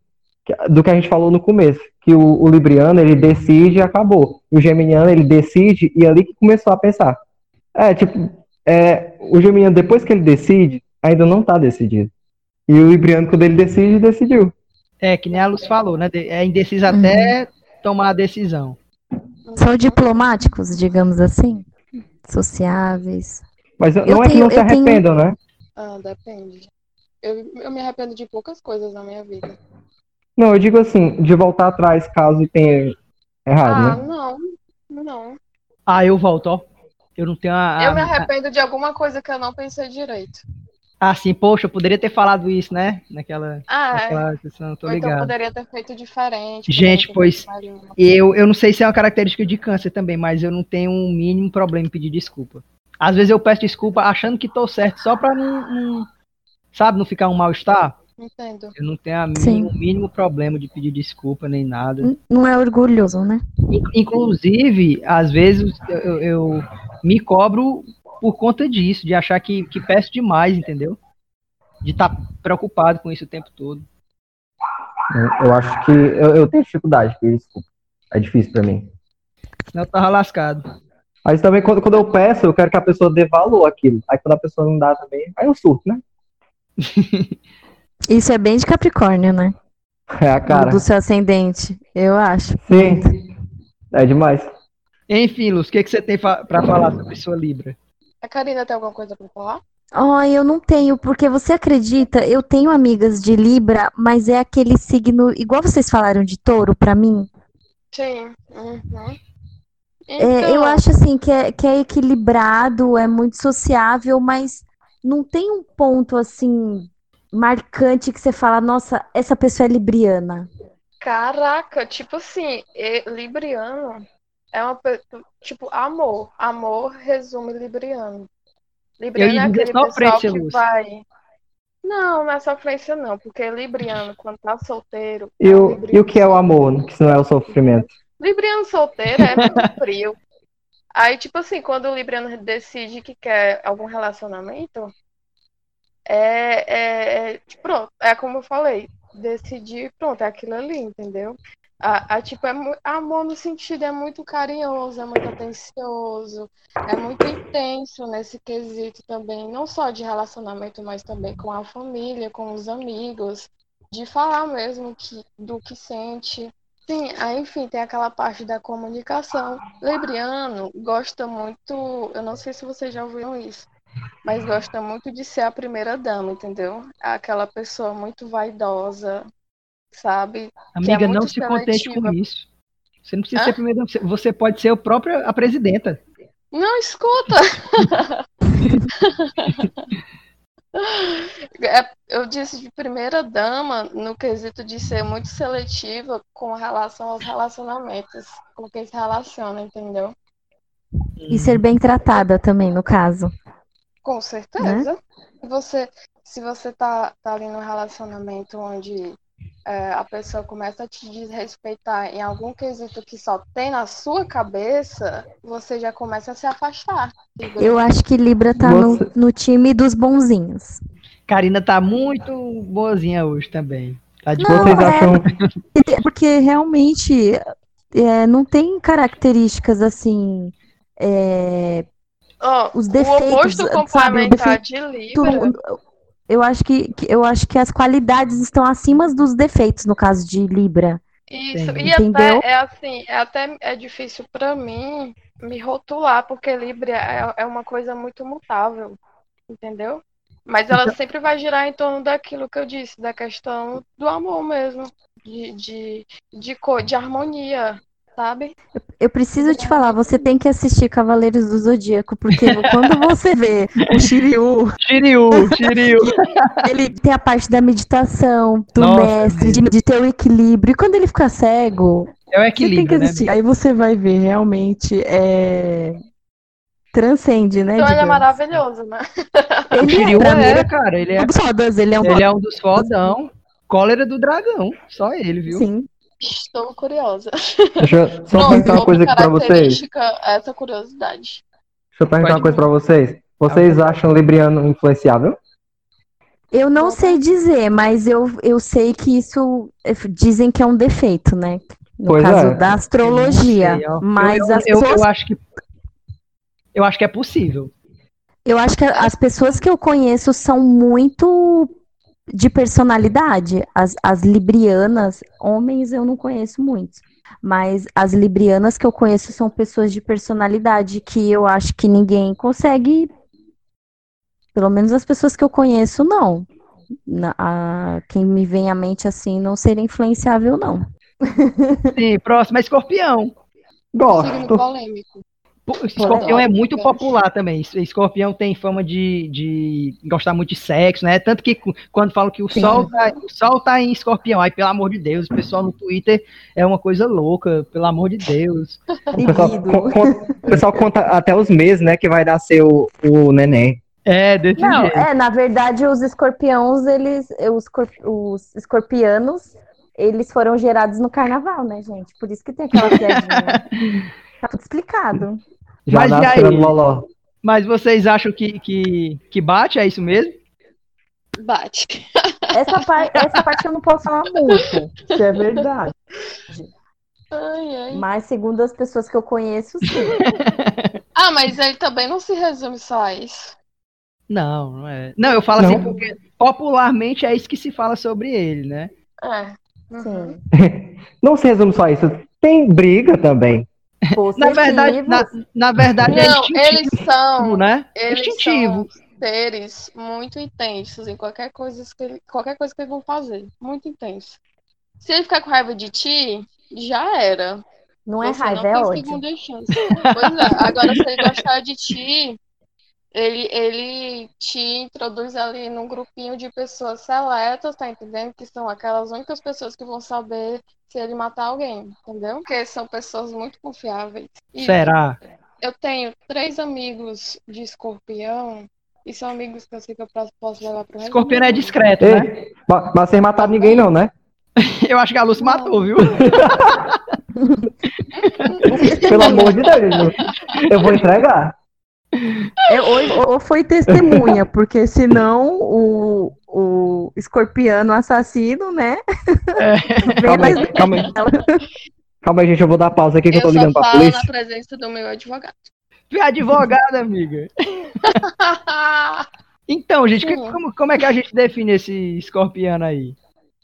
do que a gente falou no começo. Que o, o Libriano, ele decide e acabou. O Geminiano, ele decide e é ali que começou a pensar. É, tipo, é, o Geminiano, depois que ele decide, ainda não tá decidido. E o Libriano, quando ele decide, decidiu. É, que nem a Luz falou, né? É indeciso até tomar a decisão. São diplomáticos, digamos assim? Sociáveis. Mas Eu não é que tenho- não se eu tenho- arrependam, né? Ah, depende. Eu, eu me arrependo de poucas coisas na minha vida. Não, eu digo assim, de voltar atrás caso tenha errado, Ah, né? não, não. Ah, eu volto, ó. Eu não tenho a. Eu me a- arrependo de alguma coisa que eu não pensei direito. Ah, sim, poxa, eu poderia ter falado isso, né? Naquela, Ah, é. naquela questão, tô Ou então ligado. poderia ter feito diferente. Gente, pois. Eu, eu não sei se é uma característica de câncer também, mas eu não tenho um mínimo problema em pedir desculpa. Às vezes eu peço desculpa achando que tô certo, só pra não, não- sabe, não ficar um mal-estar. Entendo. Eu não tenho a Sim. mínimo, mínimo problema de pedir desculpa nem nada. Não é orgulhoso, né? In- Inclusive, às vezes eu, eu- me cobro por conta disso, de achar que, que peço demais, entendeu? De estar preocupado com isso o tempo todo. Eu, acho que eu, eu tenho dificuldade, pedir desculpa. É difícil pra mim. Senão eu tava lascado. Mas também quando, quando eu peço, eu quero que a pessoa dê valor àquilo. Aí quando a pessoa não dá também, aí eu surto, né? Isso é bem de Capricórnio, né? É a cara. Do seu ascendente, eu acho. Sim. É demais. Enfim, Luz, o que, que você tem fa pra falar sobre sua Libra? A Karina tem alguma coisa pra falar? Oh, eu não tenho, porque você acredita, eu tenho amigas de Libra, mas é aquele signo, igual vocês falaram de touro pra mim. Sim. Uhum. É, eu Então, acho assim que é, que é equilibrado, é muito sociável, mas não tem um ponto assim marcante que você fala, nossa, essa pessoa é libriana. Caraca, tipo assim, Libriano é uma tipo amor. Amor resume Libriano. Libriano ia é aquele pessoal sofrência, que Lúcia. vai. Não, não é sofrência não, porque Libriano quando tá solteiro, E é o, e o que é o amor, que se não é o sofrimento? Libriano solteiro é frio. Aí, tipo assim, quando o Libriano decide que quer algum relacionamento, é, é, é pronto, é como eu falei, decidir, pronto, é aquilo ali, entendeu? A, a, tipo, é amor no sentido, é muito carinhoso, é muito atencioso, é muito intenso nesse quesito também, não só de relacionamento, mas também com a família, com os amigos, de falar mesmo que, do que sente. Sim, aí, enfim, tem aquela parte da comunicação. Libriano gosta muito, eu não sei se vocês já ouviram isso, mas gosta muito de ser a primeira dama, entendeu? Aquela pessoa muito vaidosa, sabe? Amiga, não muito se contente com isso. Você não precisa Hã? ser primeiro, você pode ser o próprio a presidenta. Não, escuta! É, eu disse de primeira dama no quesito de ser muito seletiva com relação aos relacionamentos, com quem se relaciona, entendeu? E ser bem tratada também, no caso. Com certeza. Se você, se você tá, tá ali num relacionamento onde é, a pessoa começa a te desrespeitar em algum quesito que só tem na sua cabeça, você já começa a se afastar. Eu acho que Libra tá no, no time dos bonzinhos. Karina tá muito boazinha hoje também. Tá de Não, Vocês é- acham. Porque realmente é, não tem características assim. é, os o defeitos, oposto sabe, o complementar defeito de Libra. Eu acho que, eu acho que as qualidades estão acima dos defeitos no caso de Libra. Isso, Entendi. e Entendeu? até é assim, é até é difícil pra mim me rotular, porque Libra é, é uma coisa muito mutável, entendeu? Mas ela Então- sempre vai girar em torno daquilo que eu disse, da questão do amor mesmo, de, de, de, co- de harmonia, sabe? Eu preciso te falar, você tem que assistir Cavaleiros do Zodíaco, porque quando você vê o Shiryu, Shiryu, Shiryu. ele tem a parte da meditação, do Nossa, mestre, de, de ter o equilíbrio. E quando ele fica cego, É o você tem que equilíbrio, né? assistir. Aí você vai ver, realmente, é... transcende, né? Então ele é digamos. maravilhoso, né? O Ele Shiryu pra mim, é, é cara, ele é, um dos fodas, ele é um ele é um dos fodão. Cólera do dragão. Só ele, viu? Sim. Estou curiosa. Deixa eu só perguntar uma coisa aqui pra vocês. essa curiosidade. Deixa eu perguntar Pode uma coisa pra vocês. Vocês acham Libriano influenciável? Eu não sei dizer, mas eu, eu sei que isso eh, dizem que é um defeito, né? No Pois caso é. da astrologia. Sei, mas eu, eu, as eu, pessoas eu acho que. Eu acho que é possível. Eu acho que as pessoas que eu conheço são muito de personalidade. As, as librianas, homens eu não conheço muitos, mas as librianas que eu conheço são pessoas de personalidade que eu acho que ninguém consegue. Pelo menos as pessoas que eu conheço, não. Na- a- quem me vem à mente assim não seria influenciável, não. Sim, próximo é escorpião. Signo Gosto. polêmico. Pô, Escorpião é muito popular também. Es- Escorpião tem fama de, de gostar muito de sexo, né? Tanto que quando falam que o Sim. sol, tá, o sol tá em escorpião, aí pelo amor de Deus, o pessoal no Twitter é uma coisa louca, pelo amor de Deus. O pessoal, Libido. con- con- o pessoal conta até os meses, né, que vai nascer o, o neném. É, desse Não, jeito. é, na verdade, os escorpiões, eles, os, os escorpianos, eles foram gerados no carnaval, né, gente? Por isso que tem aquela piadinha. tá tudo explicado. Já Mas e nasce aí? tirando loló. Mas vocês acham que, que, que bate? É isso mesmo? Bate. Essa, par essa parte eu não posso falar muito, se é verdade. Ai, ai. Mas segundo as pessoas que eu conheço, sim. Ah, mas ele também não se resume só a isso. Não, não é. Não, eu falo Não. assim porque popularmente é isso que se fala sobre ele, né? É. Uhum. sim. Não se resume só a isso. Tem briga também. Na verdade, na, na verdade é Não, instintivo, eles são. né? Eles instintivo. são seres muito intensos em qualquer coisa que, ele- qualquer coisa que eles vão fazer. Muito intenso. Se ele ficar com raiva de ti, já era. Não é Você raiva, não é tem ódio. segunda chance. Pois é. Agora, se ele gostar de ti, ele, ele te introduz ali num grupinho de pessoas seletas, tá entendendo? Que são aquelas únicas pessoas que vão saber se ele matar alguém, entendeu? Porque são pessoas muito confiáveis. E Será? eu tenho três amigos de escorpião e são amigos que eu sei que eu posso- levar pro Escorpião é discreto, né? Ei, ma- mas sem matar ninguém não, né? Eu acho que a Lúcia matou, viu? Pelo amor de Deus. Eu vou entregar. É, ou, ou foi testemunha, porque senão o, o escorpiano assassino, né? Vem Calma aí, calma aí. Calma aí, gente, eu vou dar pausa aqui que eu tô Eu ligando só pra falo polícia. na presença do meu advogado. Tu é advogada, amiga. Então, gente, que- Sim. como, como é que a gente define esse escorpiano aí?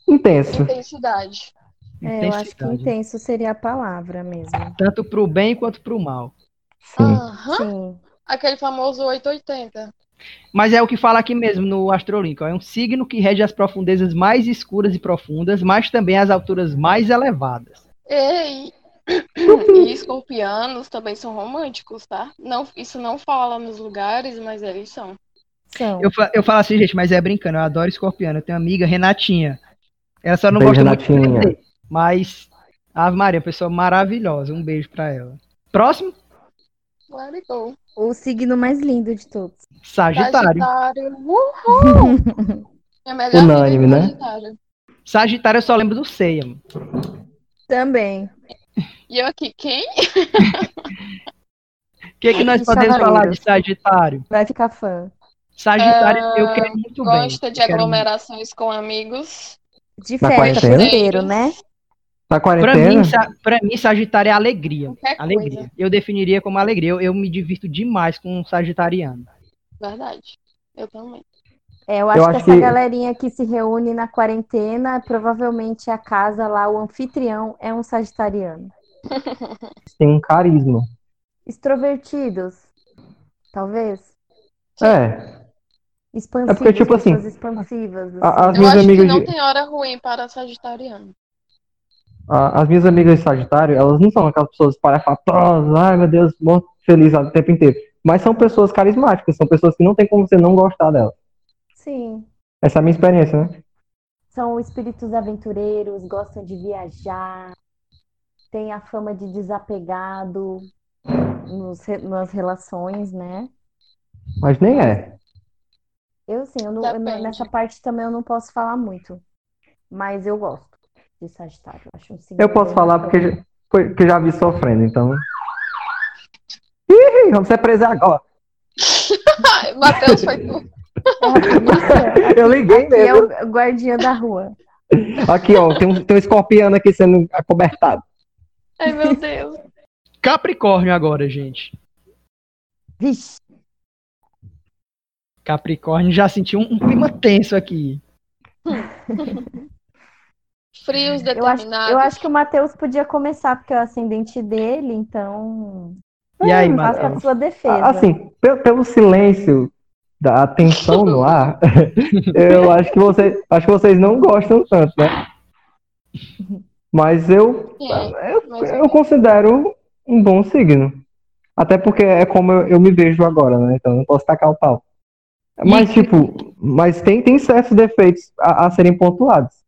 Intenso. Intensidade. É, eu acho que Intensidade. intenso seria a palavra mesmo. Tanto pro bem quanto pro mal. Sim. Sim. Aquele famoso 880. Mas é o que fala aqui mesmo no Astrolink. ó, É um signo que rege as profundezas mais escuras e profundas, mas também as alturas mais elevadas. Ei! E escorpianos também são românticos, tá? Não, isso não fala nos lugares, mas eles são. São. Eu, eu falo assim, gente, mas é brincando, eu adoro escorpiano. Eu tenho uma amiga, Renatinha. Ela só não Beijo, gosta muito de Renatinha. mas Ave Maria, pessoa maravilhosa. Um beijo pra ela. Próximo, go. O signo mais lindo de todos. Sagitário. Sagitário. Uhul! É melhor Unânime, né? Sagitário. Sagitário eu só lembro do Ceia. Também. E eu aqui, quem? O que, que nós podemos falar de Sagitário? Vai ficar fã. Sagitário, Ah, eu quero muito bem. Gosta de quero aglomerações com amigos. De quarentena? solteiro, né? Pra quarentena? mim, pra mim, Sagitário é alegria. Qualquer Alegria. coisa. Eu definiria como alegria. Eu, eu me divirto demais com um sagitariano. Verdade. Eu também. É, eu acho Eu que acho essa que- galerinha que se reúne na quarentena, provavelmente a casa lá, o anfitrião é um sagitariano. Tem um carisma. Extrovertidos, talvez. É. Expansivos, porque, tipo assim, pessoas expansivas. assim. as Eu minhas acho que amigas não de- tem hora ruim para sagitariano. As minhas amigas de Sagitário, elas não são aquelas pessoas espalhafatosas, ai meu Deus, muito feliz o tempo inteiro. Mas são pessoas carismáticas, são pessoas que não tem como você não gostar delas. Sim. Essa é a minha experiência, né? São espíritos aventureiros, gostam de viajar, têm a fama de desapegado nos nas relações, né? Mas nem é. Eu sim, eu não- eu nessa parte também eu não posso falar muito, mas eu gosto de Sagitário. eu Acho um signo Eu posso falar porque já, já vi sofrendo, então. Ih, vamos ser presos agora. Matheus foi tu. É Eu liguei aqui é mesmo. o guardiã da rua. Aqui, ó, tem um, tem um escorpião aqui sendo acobertado. Ai, meu Deus. Capricórnio agora, gente. Vixe, Capricórnio já sentiu um, um clima tenso aqui. Frios eu acho, determinados. eu acho que o Matheus podia começar, porque é o ascendente dele, então E aí, faça a Matheus? sua defesa. Assim, pelo, pelo silêncio da atenção no ar, eu acho que, você, acho que vocês não gostam tanto, né? Mas eu, É, eu, mas- eu considero um bom signo. Até porque é como eu, eu me vejo agora, né? Então eu não posso tacar o pau. Mas, E- tipo, mas tem, tem certos defeitos a, a serem pontuados.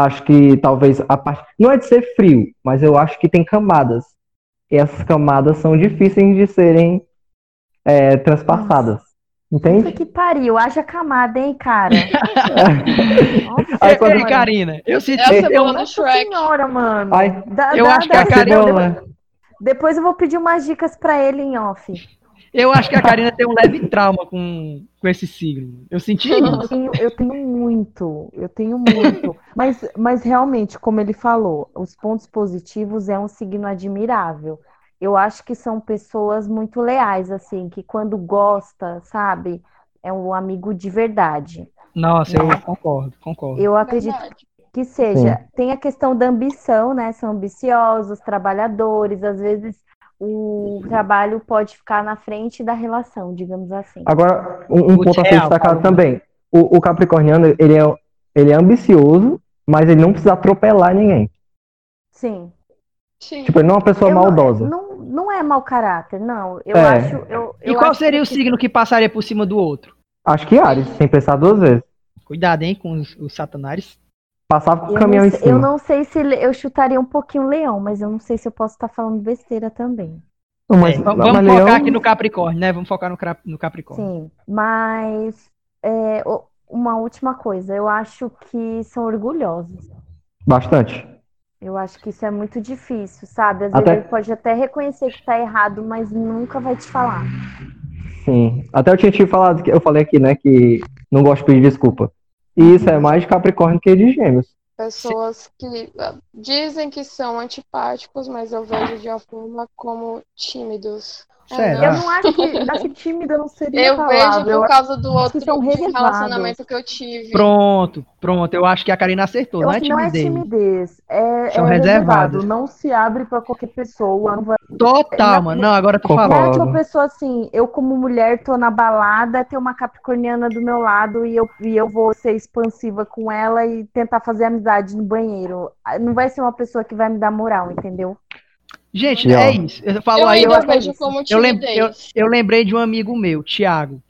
Acho que talvez a parte. Não é de ser frio, mas eu acho que tem camadas. E essas camadas são difíceis de serem é, transpassadas. Puta Entende? que pariu, haja camada, hein, cara? Nossa Aí quando- ei, Karina, eu senti. É a eu- Nossa Shrek. senhora, mano. Ai, Dá- eu dá- acho que dá a Karina-. Depois eu vou pedir umas dicas pra ele em off. Eu acho que a Karina tem um leve trauma com, com esse signo. Eu senti Eu isso. tenho, eu tenho muito, eu tenho muito. Mas, mas realmente, como ele falou, os pontos positivos é um signo admirável. Eu acho que são pessoas muito leais, assim, que quando gosta, sabe, é um amigo de verdade. Nossa, eu concordo, concordo. Eu acredito Verdade. que seja. Tem a questão da ambição, né? São ambiciosos, trabalhadores, às vezes o trabalho pode ficar na frente da relação, digamos assim. Agora, um, um ponto a ser destacado também. O, o Capricorniano, ele é, ele é ambicioso, mas ele não precisa atropelar ninguém. Sim. Sim. Tipo, ele não é uma pessoa Eu maldosa. Não, não é mau caráter, não. Eu É. acho. Eu, E eu qual acho seria o que- signo que passaria por cima do outro? Acho que Ares, sem pensar duas vezes. Cuidado, hein, com os, os satanares. Passava com o Eu caminhão não, em sei, cima. eu não sei se eu chutaria um pouquinho leão, mas eu não sei se eu posso estar falando besteira também. Não, mas, É, mas vamos Leão- focar aqui no Capricórnio, né? Vamos focar no, no Capricórnio. Sim, mas é, o- uma última coisa, eu acho que são orgulhosos. Bastante. Eu acho que isso é muito difícil, sabe? Às Até- vezes ele pode até reconhecer que tá errado, mas nunca vai te falar. Sim. Até eu tinha te falado, que eu falei aqui, né, que não gosto de pedir desculpa. E isso é mais de Capricórnio que de Gêmeos. Pessoas que ah, dizem que são antipáticos, mas eu vejo de uma forma como tímidos. Sério? Eu não acho que, acho que tímida não seria Eu vejo palavra. Por causa do outro relacionamento que eu tive. Pronto, pronto. Eu acho que a Karina acertou. Eu Não é que não é timidez. timidez, é, São é reservado, não se abre pra qualquer pessoa, não vai Total, Na- mano. Não, agora tu falou. Não é tipo pessoa assim, eu como mulher tô na balada, tem uma capricorniana do meu lado e eu, e eu vou ser expansiva com ela e tentar fazer amizade no banheiro. Não vai ser uma pessoa que vai me dar moral, entendeu? Gente, é isso. Eu falo Eu aí, eu, é vejo como eu, lem- timidez. eu, eu lembrei de um amigo meu, Thiago,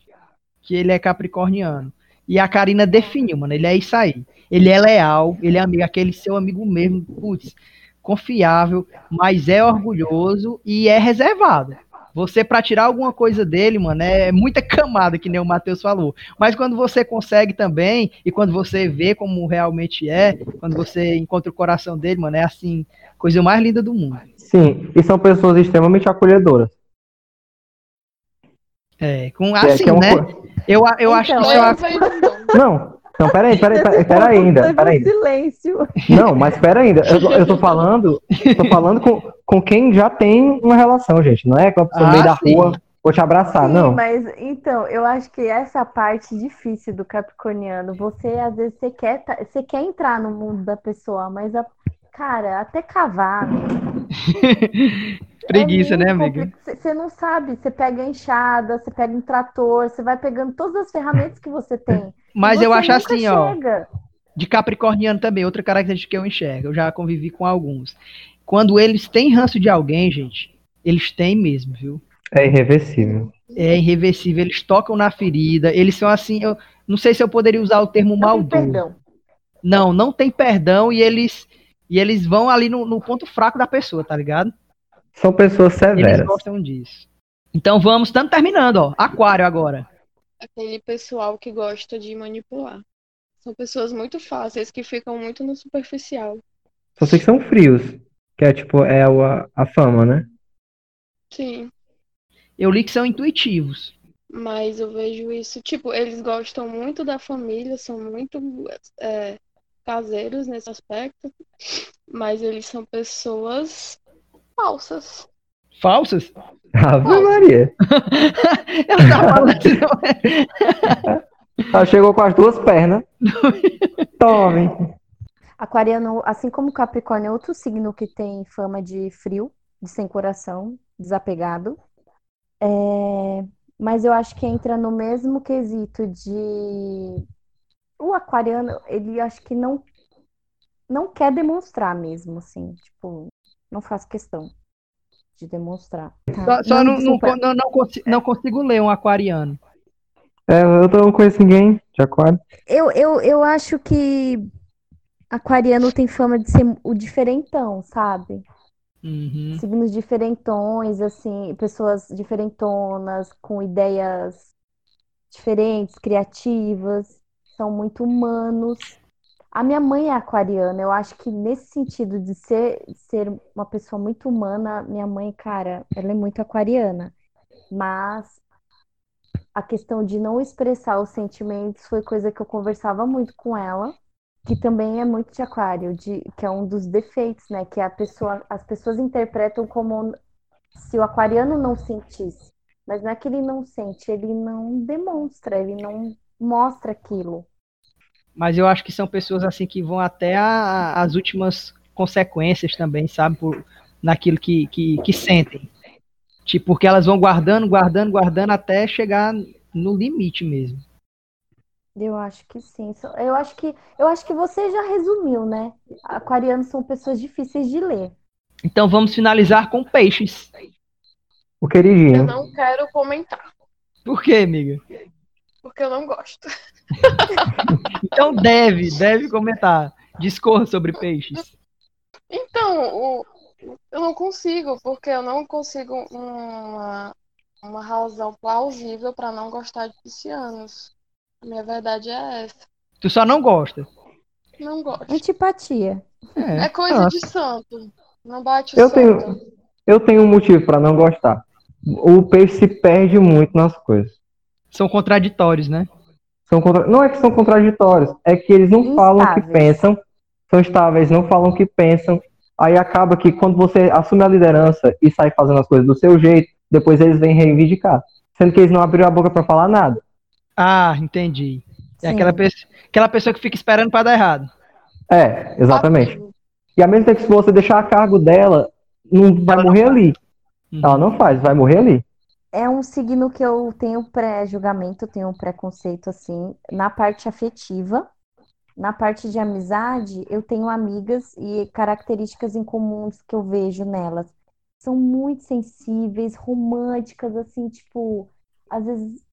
que ele é capricorniano. E a Karina definiu, mano. Ele é isso aí. Ele é leal, ele é amigo, aquele seu amigo mesmo, putz, confiável, mas é orgulhoso e é reservado. Você, pra tirar alguma coisa dele, mano, é muita camada, que nem o Matheus falou. Mas quando você consegue também, e quando você vê como realmente é, quando você encontra o coração dele, mano, é assim, coisa mais linda do mundo. Sim, e são pessoas extremamente acolhedoras. É, com Que é- assim, que é uma né? Eu, eu acho que Então, isso é eu uma- não. Não, peraí, peraí, peraí, peraí ainda, peraí silêncio. Não, mas pera ainda. Eu, tô- eu tô falando, tô falando com, com quem já tem uma relação, gente. Não é com a pessoa no meio Ah, da sim. rua, vou te abraçar, Sim, não. mas então, eu acho que essa parte difícil do capricorniano, você às vezes você quer, tá- você quer entrar no mundo da pessoa, mas a cara, até cavar. Preguiça, É né, amiga? você não sabe, você pega a enxada, você pega um trator, você vai pegando todas as ferramentas que você tem. Mas eu acho assim, ó. chega. De capricorniano também, outra característica que eu enxergo. Eu já convivi com alguns. Quando eles têm ranço de alguém, gente, eles têm mesmo, viu? É irreversível. É irreversível, eles tocam na ferida, eles são assim, eu não sei se eu poderia usar o termo Não tem maldoso. perdão. Não, não tem perdão e eles e eles vão ali no, no ponto fraco da pessoa, tá ligado? São pessoas Eles severas. gostam disso. Então vamos, estamos terminando, ó. Aquário agora. Aquele pessoal que gosta de manipular. São pessoas muito fáceis que ficam muito no superficial. Só sei que são frios. Que é tipo, é a, a fama, né? Sim. Eu li que são intuitivos. Mas eu vejo isso, tipo, eles gostam muito da família, são muito é, caseiros nesse aspecto, mas eles são pessoas falsas. Falsas? Ave. Maria. Eu tava falando assim, não é? Ela chegou com as duas pernas. Tome. Aquariano, assim como Capricórnio, é outro signo que tem fama de frio, de sem coração, desapegado. É, Mas eu acho que entra no mesmo quesito de. O aquariano, ele acho que não, não quer demonstrar mesmo, assim. Tipo, não faz questão de demonstrar. Só, Tá. só não, não, desculpa. não, não consi- não consigo ler um aquariano. É, eu não conheço ninguém de aquário. Eu, eu, eu acho que aquariano tem fama de ser o diferentão, sabe? Uhum. signos diferentões, assim, pessoas diferentonas, com ideias diferentes, criativas, são muito humanos. A minha mãe é aquariana, eu acho que nesse sentido de ser, ser uma pessoa muito humana, minha mãe, cara, ela é muito aquariana. Mas a questão de não expressar os sentimentos foi coisa que eu conversava muito com ela que também é muito de aquário, de, que é um dos defeitos, né? Que a pessoa, as pessoas interpretam como se o aquariano não sentisse. Mas não é que ele não sente, ele não demonstra, ele não mostra aquilo. Mas eu acho que são pessoas assim que vão até a- as últimas consequências também, sabe? Por, naquilo que, que, que sentem. Tipo, porque elas vão guardando, guardando, guardando até chegar no limite mesmo. Eu acho que sim. Eu acho que, eu acho que você já resumiu, né? Aquarianos são pessoas difíceis de ler. Então vamos finalizar com peixes. O Eu queridinho. não quero comentar, Por quê, amiga? Porque eu não gosto. Então deve, deve comentar. Discorra sobre peixes. Então, o- eu não consigo, porque eu não consigo uma, uma razão plausível para não gostar de piscianos. A minha verdade é essa. Tu só não gosta. Não gosto. Antipatia. É, É coisa nossa. de santo. Não bate o Eu santo. tenho, eu tenho um motivo pra não gostar. O peixe se perde muito nas coisas. São contraditórios, né? São contra- Não é que são contraditórios, é que eles não falam o que Instáveis. pensam, são estáveis, não falam o que pensam. Aí acaba que quando você assume a liderança e sai fazendo as coisas do seu jeito, depois eles vêm reivindicar. Sendo que eles não abriram a boca pra falar nada. Ah, entendi. É Sim. aquela, pessoa, aquela pessoa que fica esperando pra dar errado. É, exatamente. E mesmo tempo que se você deixar a cargo dela, não vai Ela não morrer faz. ali. Uhum. Ela não faz, vai morrer ali. É um signo que eu tenho pré-julgamento, tenho um preconceito assim, na parte afetiva. Na parte de amizade, eu tenho amigas e características em comuns que eu vejo nelas. São muito sensíveis, românticas, assim, tipo, às vezes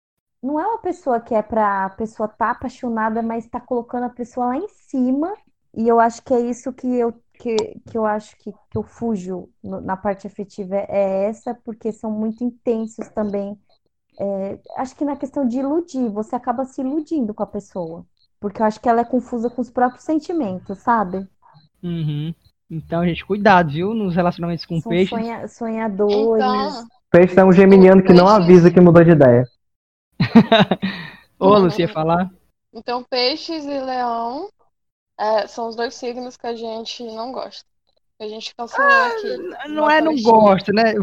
não é uma pessoa que é pra pessoa tá apaixonada, mas tá colocando a pessoa lá em cima. E eu acho que é isso que eu, que, que eu acho que, que eu fujo no- na parte afetiva, é essa, porque são muito intensos também. É, acho que na questão de iludir, você acaba se iludindo com a pessoa. Porque eu acho que ela é confusa com os próprios sentimentos, sabe? Uhum. Então, gente, cuidado, viu? Nos relacionamentos com São peixes. sonha- sonhadores. Então, Peixe é um geminiano que não avisa que mudou de ideia. Ô, Lucia, falar. então, peixes e leão é, são os dois signos que a gente não gosta. Que a gente cancelou aqui. Não é não gosta, né?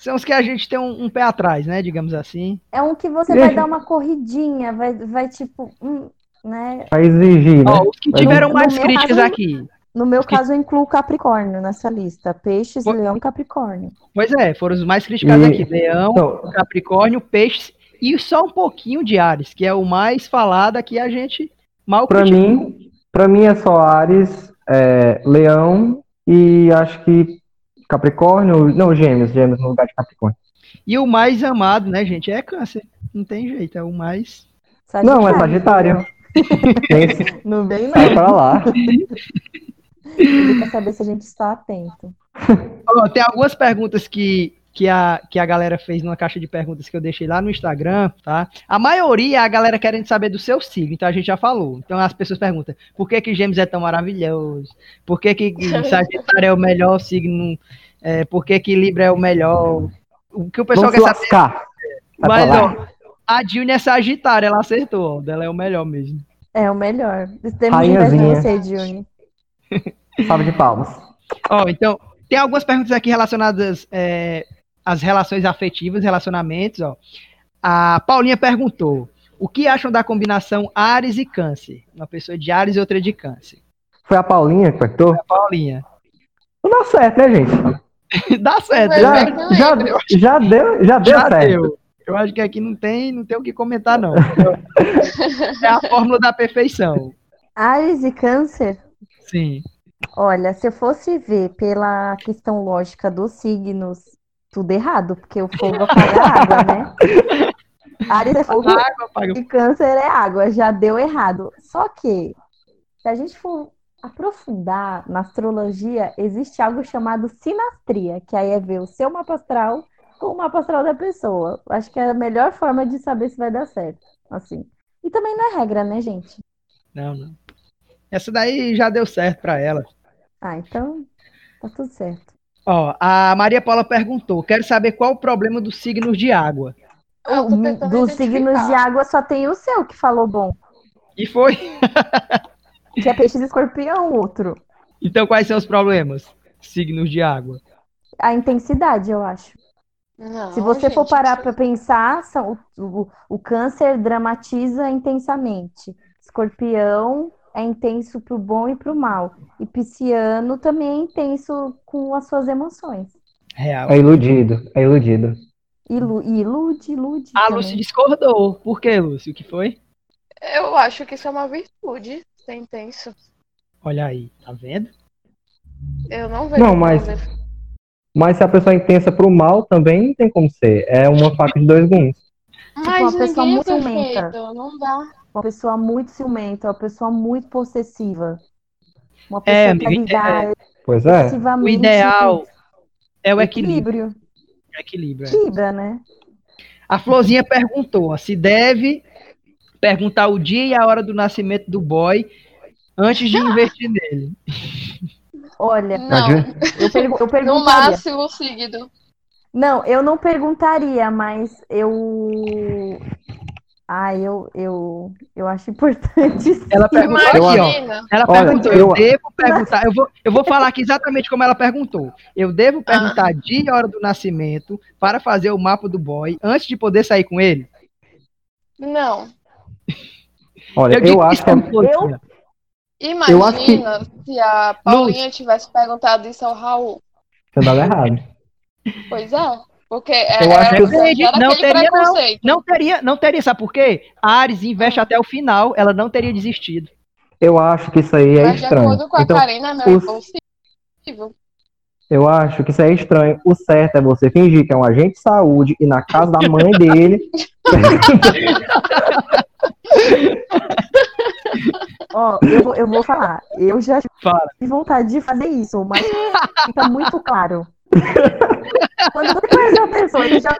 São os que a gente tem um, um pé atrás, né? Digamos assim. É um que você Gente. vai dar uma corridinha, vai, vai tipo, hum, né? Vai exigir, né? Ó, os que tiveram no- mais no meu críticas caso- aqui. No meu Porque- caso, eu incluo Capricórnio nessa lista. Peixes, Pô- Leão e Capricórnio. Pois é, foram os mais criticados E- aqui. Leão, Não, Capricórnio, Peixes e só um pouquinho de Ares, que é o mais falado aqui a gente mal pra critica. mim, pra mim é só Ares, é, Leão e acho que Capricórnio. Não, Gêmeos, Gêmeos no lugar de Capricórnio. E o mais amado, né, gente, é câncer. Não tem jeito, é o mais. Não, é Sagitário. Não vem, sai não. pra lá. Quer saber se a gente está atento. Ó, tem algumas perguntas que, que, a, que a galera fez numa caixa de perguntas que eu deixei lá no Instagram, tá? A maioria é a galera querendo saber do seu signo, então a gente já falou. Então as pessoas perguntam, por que que Gêmeos é tão maravilhoso? Por que que Sagitário é o melhor signo? É, por que que Libra é o melhor? O que o pessoal Vamos quer se saber lascar. Sai Mas, ó, a Dilne é Sagitária, ela acertou, ó, dela é o melhor mesmo. É o melhor. Temos Rainhazinha. você, Juni. Salve de palmas. Ó, então, tem algumas perguntas aqui relacionadas é, às relações afetivas, relacionamentos, ó. A Paulinha perguntou, o que acham da combinação Ares e Câncer? Uma pessoa de Ares e outra de Câncer. Foi a Paulinha que perguntou? Paulinha. Não dá certo, né, gente? Dá certo, né? Já, lembra. já, já deu, já deu Já certo. deu. Eu acho que aqui não tem, não tem o que comentar, não. É a fórmula da perfeição. Ares e Câncer? Sim. Olha, se eu fosse ver pela questão lógica dos signos, tudo errado, porque o fogo apaga a água, né? Ares é fogo Água, e câncer é água, já deu errado. Só que, se a gente for aprofundar na astrologia, existe algo chamado sinastria, que aí é ver o seu mapa astral com o mapa astral da pessoa. Acho que é a melhor forma de saber se vai dar certo, assim. E também não é regra, né, gente? Não, não. Essa daí já deu certo pra ela. Ah, então tá tudo certo. Ó, a Maria Paula perguntou: quero saber qual o problema dos signos de água. Tentando Dos signos de água só tem o seu que falou bom, E foi. que é peixes e escorpião, o outro. Então, quais são os problemas? Signos de água. A intensidade, eu acho. Não, Se você for gente, parar isso- para pensar, são- o, o, o câncer dramatiza intensamente. Escorpião é intenso pro bom e pro mal. E pisciano também é intenso com as suas emoções. Real. É iludido, é iludido. Ilu, ilude, ilude. A também. Lúcia discordou. Por que, Lúcio? O que foi? Eu acho que isso é uma virtude, ser intenso. Olha aí, tá vendo? Eu não vejo. Não, mas- Mas se a pessoa é intensa pro mal, também não tem como ser. É uma faca de dois gumes. Mas uma pessoa é muito perfeito, não dá. Uma pessoa muito ciumenta, uma pessoa muito possessiva. Uma É, pessoa que amiga, quer lidar Pois é. O ideal é o equilíbrio. equilíbrio. Equilíbrio. é. Equilibra, né? A Florzinha perguntou ó, se deve perguntar o dia e a hora do nascimento do boy antes de investir nele. Olha, Não, eu, pergu- eu no perguntaria. máximo seguido. Não, eu não perguntaria, mas eu. Ah, eu, eu, eu acho importante. sim. Ela perguntou aqui, ó. Imagina. Ela Olha, perguntou, eu- eu devo perguntar, eu vou, eu vou falar aqui exatamente como ela perguntou. Eu devo perguntar dia e hora do nascimento para fazer o mapa do boy antes de poder sair com ele? Não. Olha, digo eu acho que é-. Eu acho que- Imagina se a Paulinha tivesse perguntado isso ao Raul. tinha dado errado. Pois é. Porque é, Eu acho é, que- exagera Não teria, não. Não teria, não teria, sabe por quê? A Ares investe até o final, ela não teria desistido. Eu acho que isso aí é Mas de estranho. acordo com a Então, Karina, é meio os- impossível. eu acho que isso aí é estranho. O certo é você fingir que é um agente de saúde e na casa da mãe dele. Ó, eu, vou- eu vou falar. Eu já Fala. tive vontade de fazer isso, mas fica muito claro. Quando você conhece uma pessoa e já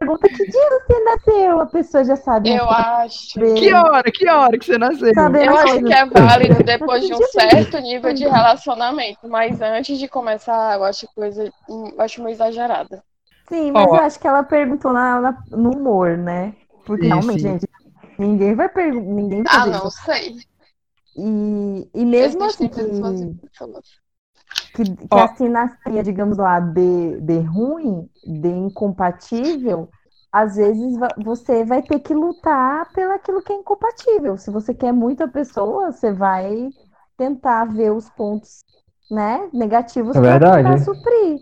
pergunta que dia você nasceu, a pessoa já sabe. Eu acho. Que hora, que hora que você nasceu? Sabe, Eu acho que é válido depois de um certo nível de relacionamento, mas antes de começar, eu acho coisa, hum, eu acho meio exagerada. Sim, mas eu acho que ela perguntou na, na- no humor, né? Porque Sim, realmente, sim. gente, ninguém vai perguntar. Ninguém vai Ah, não isso. sei. E, e mesmo assim que. Que, que a sinastria, digamos lá, de, de ruim, de incompatível, às vezes você vai ter que lutar pelo aquilo que é incompatível. Se você quer muito a pessoa, você vai tentar ver os pontos, né, negativos É para tentar suprir.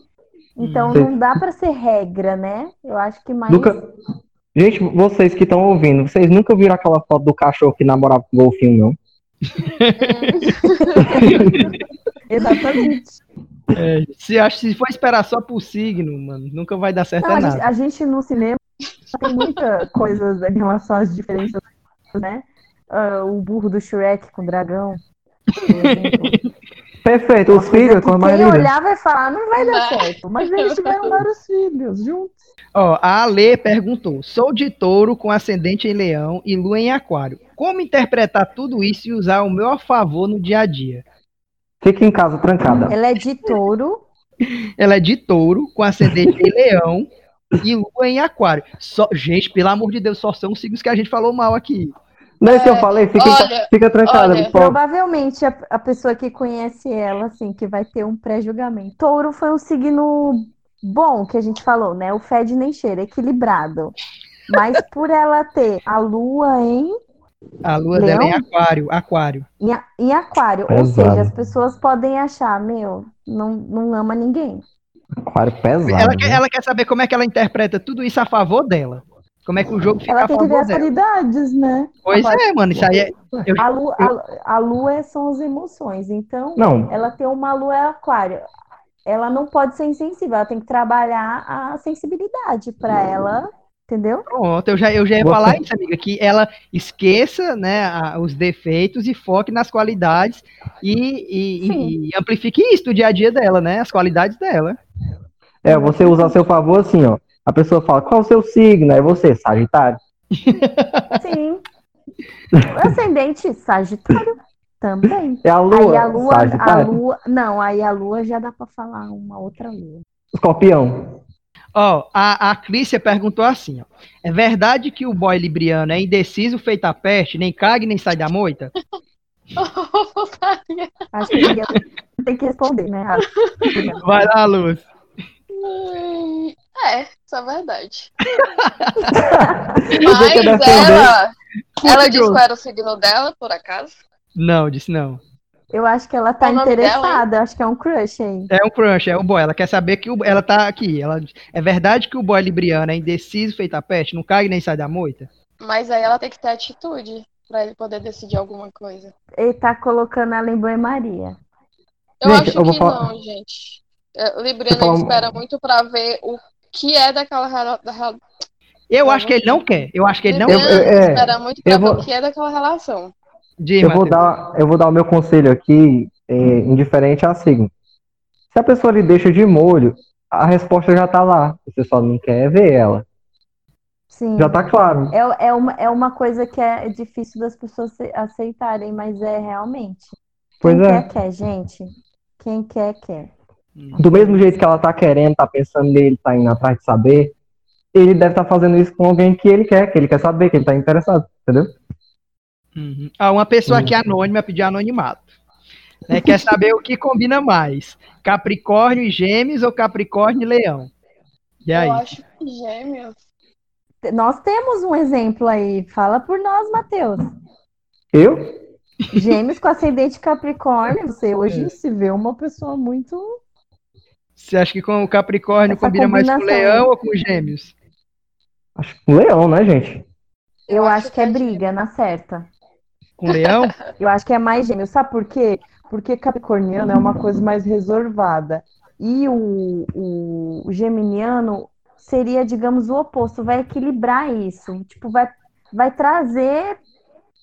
Então não dá para ser regra, né? Eu acho que mais Nunca... Gente, vocês que estão ouvindo, vocês nunca viram aquela foto do cachorro que namorava com o golfinho, não? exatamente. É, se, acho, se for esperar só por signo, mano, nunca vai dar certo Não, a, gente, nada. a gente no cinema tem muita coisa em relação às diferenças, né? Ah, o burro do Shrek com o dragão. Perfeito, os filhos com a Quem olhar vai falar, não vai dar certo. Mas eles tiveram vários filhos juntos. Ó, a Ale perguntou: sou de touro com ascendente em leão e lua em aquário. Como interpretar tudo isso e usar o meu a favor no dia a dia? Fica em casa trancada. Ela é de touro. Ela é de touro com ascendente em leão e lua em aquário. Só, gente, pelo amor de Deus, só são os signos que a gente falou mal aqui. Não é isso que eu falei? Fica, olha, fica trancada. olha. Provavelmente a, a pessoa que conhece ela, assim, que vai ter um pré-julgamento. Touro foi um signo bom que a gente falou, né? O fede nem cheira, equilibrado. Mas por ela ter a lua em, A lua dela é em Leão? aquário, aquário. em, a- em aquário, ou Pesado. seja, as pessoas podem achar, meu, não, não ama ninguém. Aquário pesado. Ela quer, né? ela quer saber como é que ela interpreta tudo isso a favor dela. Como é que o jogo fica Ela a tem que ver as qualidades, né? Pois é, mano, isso aí é. eu- A lua, a, a lua são as emoções, então Não, ela tem uma lua aquário. Ela não pode ser insensível, ela tem que trabalhar a sensibilidade para ela, entendeu? Pronto, eu já, eu já ia Você- falar isso, amiga, que ela esqueça né, a- os defeitos e foque nas qualidades e, e- e- e amplifique isso do dia a dia dela, né? As qualidades dela. é você usar a seu favor assim, ó. A pessoa fala, qual o seu signo? Aí você, Sagitário. Sim. O ascendente Sagitário também. É a Aí lua, a lua, a lua, não, aí a lua já dá para falar uma outra lua. Escorpião. Ó, a, a Clícia perguntou assim, ó. É verdade que o boy libriano é indeciso feito a peste, nem caga e nem sai da moita? Acho que ninguém tem que responder, né? Vai lá, Luz. Hum, É, isso é verdade. Mas ela, ela disse qual era o signo dela, por acaso? Não, disse não. Eu acho que ela tá dela, interessada, eu acho que é um crush aí. É um crush, é o boy. Ela quer saber que o, ela tá aqui. Ela, é verdade que o boy libriano é indeciso feito a peste, não e nem sai da moita? Mas aí ela tem que ter atitude pra ele poder decidir alguma coisa. Ele tá colocando ela em banho-maria. Eu Gente, acho eu que falar- não, gente. É, O Libriano falar um- espera muito pra ver o que é daquela da Eu acho que ele não quer. Eu acho que ele não Eu- eu- é, espera muito pra eu ver vou- o que é daquela relação. Eu vou, dar, eu vou dar o meu conselho aqui, é, indiferente a signo. Se a pessoa lhe deixa de molho, a resposta já tá lá. Você só não quer ver ela. Sim. Já tá claro. É, é, uma, é uma coisa que é difícil das pessoas ace- aceitarem, mas é realmente. Pois Quem é. quer, quer, gente. Quem quer, quer. Do mesmo jeito que ela tá querendo, tá pensando nele, tá indo atrás de saber, ele deve estar fazendo isso com alguém que ele quer, que ele quer saber, que ele tá interessado, entendeu? Uhum. Ah, uma pessoa aqui anônima pediu anonimato. Né, quer saber o que combina mais? Capricórnio e Gêmeos ou Capricórnio e Leão? E aí? Eu acho que gêmeos. Nós temos um exemplo aí. Fala por nós, Matheus. Eu? Gêmeos com ascendente Capricórnio. Você hoje se vê uma pessoa muito. Você acha que com o Capricórnio Essa combina mais com o. Leão ou com os Gêmeos? Acho que um leão, né, gente? Eu, acho acho que é que é briga, na certa. Com o Leão? Eu acho que é mais gêmeo. Sabe por quê? Porque capricorniano é uma coisa mais reservada. E o, o, o geminiano seria, digamos, o oposto. Vai equilibrar isso. Tipo, vai, vai trazer,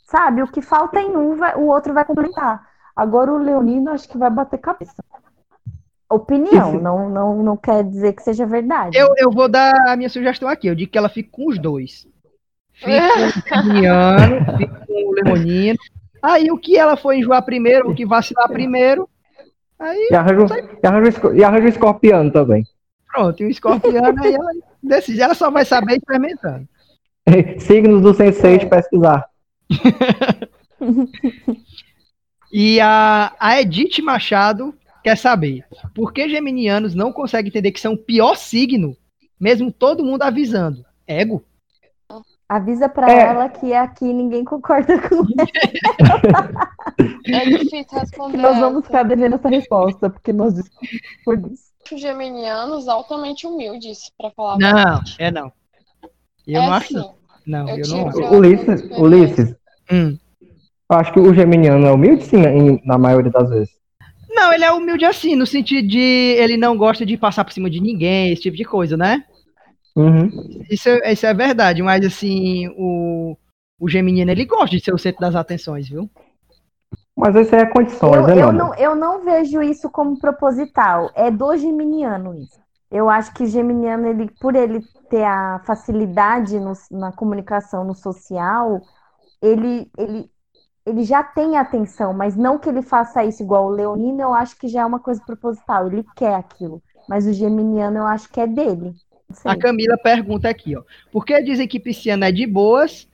sabe? O que falta em um, vai- o outro vai complementar. Agora o leonino acho que vai bater cabeça. Opinião, não, não, não quer dizer que seja verdade. Eu, eu vou dar a minha sugestão aqui. Eu digo que ela fica com os dois. Fica com o Geminiano, fica com o Leonino. Aí o que ela for enjoar primeiro, o que vacilar primeiro, aí E arranja, um- e arranja, um esco- e arranja um escorpiano também. pronto. E o escorpiano aí ela decide. Ela só vai saber experimentando. Signos do sensei de pesquisar. E a, a Edith Machado quer saber por que geminianos não conseguem entender que são o pior signo, mesmo todo mundo avisando. Ego? Avisa pra É. ela que aqui ninguém concorda com ela. É difícil responder. nós vamos ficar devendo essa resposta, porque nós discordamos. Geminianos altamente humildes, pra falar Não, verdade. é não. Eu é não acho, sim. não. Eu eu não acho. Ulisses, Ulisses, Hum. eu acho que o geminiano é humilde sim, na maioria das vezes. Não, ele é humilde assim, no sentido de ele não gosta de passar por cima de ninguém, esse tipo de coisa, né? Uhum. Isso, é- isso é verdade, mas assim, o, o Geminiano ele gosta de ser o centro das atenções, viu? Mas isso é condições, Eu, né, eu, não, eu não vejo isso como proposital. É do geminiano isso. Eu acho que o geminiano, ele, por ele ter a facilidade no- na comunicação, no social, ele, ele, ele já tem atenção, mas não que ele faça isso igual o leonino, eu acho que já é uma coisa proposital. Ele quer aquilo. Mas o geminiano, eu acho que é dele. Sei. A Camila pergunta aqui, ó. Por que dizem que pisciano é de boas,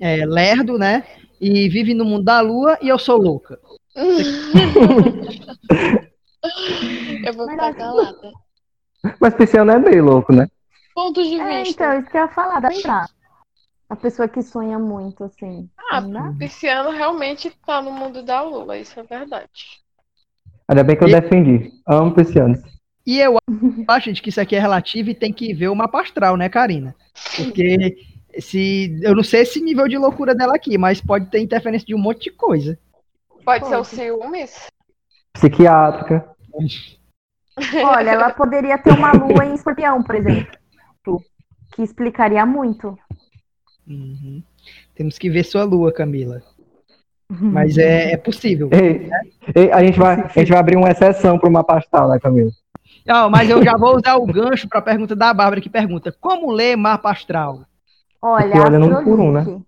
é lerdo, né? E vive no mundo da lua e eu sou louca? Eu vou Mas ficar calada. Mas pisciano é meio louco, né? Pontos de É, vista. então, isso que eu ia falar, dá pra. A pessoa que sonha muito, assim. Ah, dá? Pisciano realmente tá no mundo da lua, isso é verdade. Ainda bem que eu E- defendi. Amo piscianos. E eu acho, gente, que isso aqui é relativo e tem que ver o mapa astral, né, Karina? Porque se, eu não sei esse nível de loucura dela aqui, mas pode ter interferência de um monte de coisa. Pode ser o ciúmes? Psiquiátrica. Olha, ela poderia ter uma lua em escorpião, por exemplo. Que explicaria muito. Uhum. Temos que ver sua lua, Camila. Mas é, é possível. Ei, ei, a, gente vai, a gente vai abrir uma exceção para uma pastal, né, Camila? Ah, mas eu já vou usar o gancho para a pergunta da Bárbara, que pergunta: como ler mapa astral? Olha, olha Astrolink. por um, né?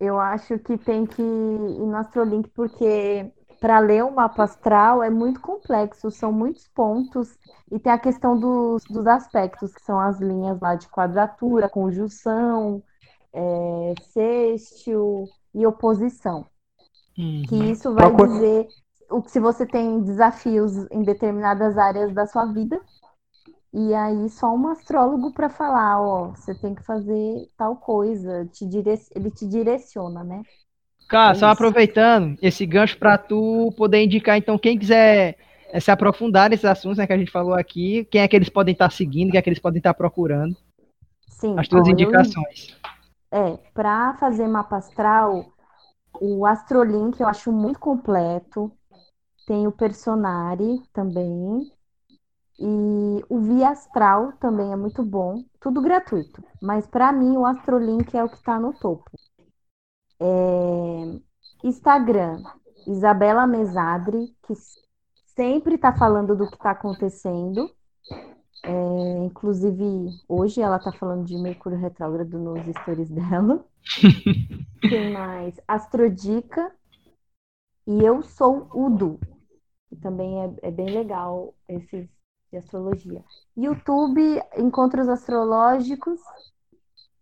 Eu acho que tem que ir no Astrolink, porque para ler o mapa astral é muito complexo, são muitos pontos, e tem a questão dos, dos aspectos, que são as linhas lá de quadratura, conjunção, é, sextil e oposição. que isso vai Procura- dizer se você tem desafios em determinadas áreas da sua vida. E aí só um astrólogo para falar, ó, você tem que fazer tal coisa, te dire... ele te direciona, né? Cara, É só isso. aproveitando esse gancho para tu poder indicar, então, quem quiser eh, se aprofundar nesses assuntos né, que a gente falou aqui, quem é que eles podem estar seguindo, quem é que eles podem estar procurando, Sim, as tuas ó, eu- indicações. É, para fazer mapa astral, o Astrolink eu acho muito completo. Tem o Personari também. E o Via Astral também é muito bom. Tudo gratuito. Mas para mim o Astrolink é o que está no topo. É, Instagram, Isabela Mesadri, que sempre está falando do que está acontecendo. É, inclusive, hoje ela tá falando de Mercúrio retrógrado nos stories dela. Tem mais Astrodica e eu sou Udu, também é, é bem legal esses de astrologia. YouTube, encontros astrológicos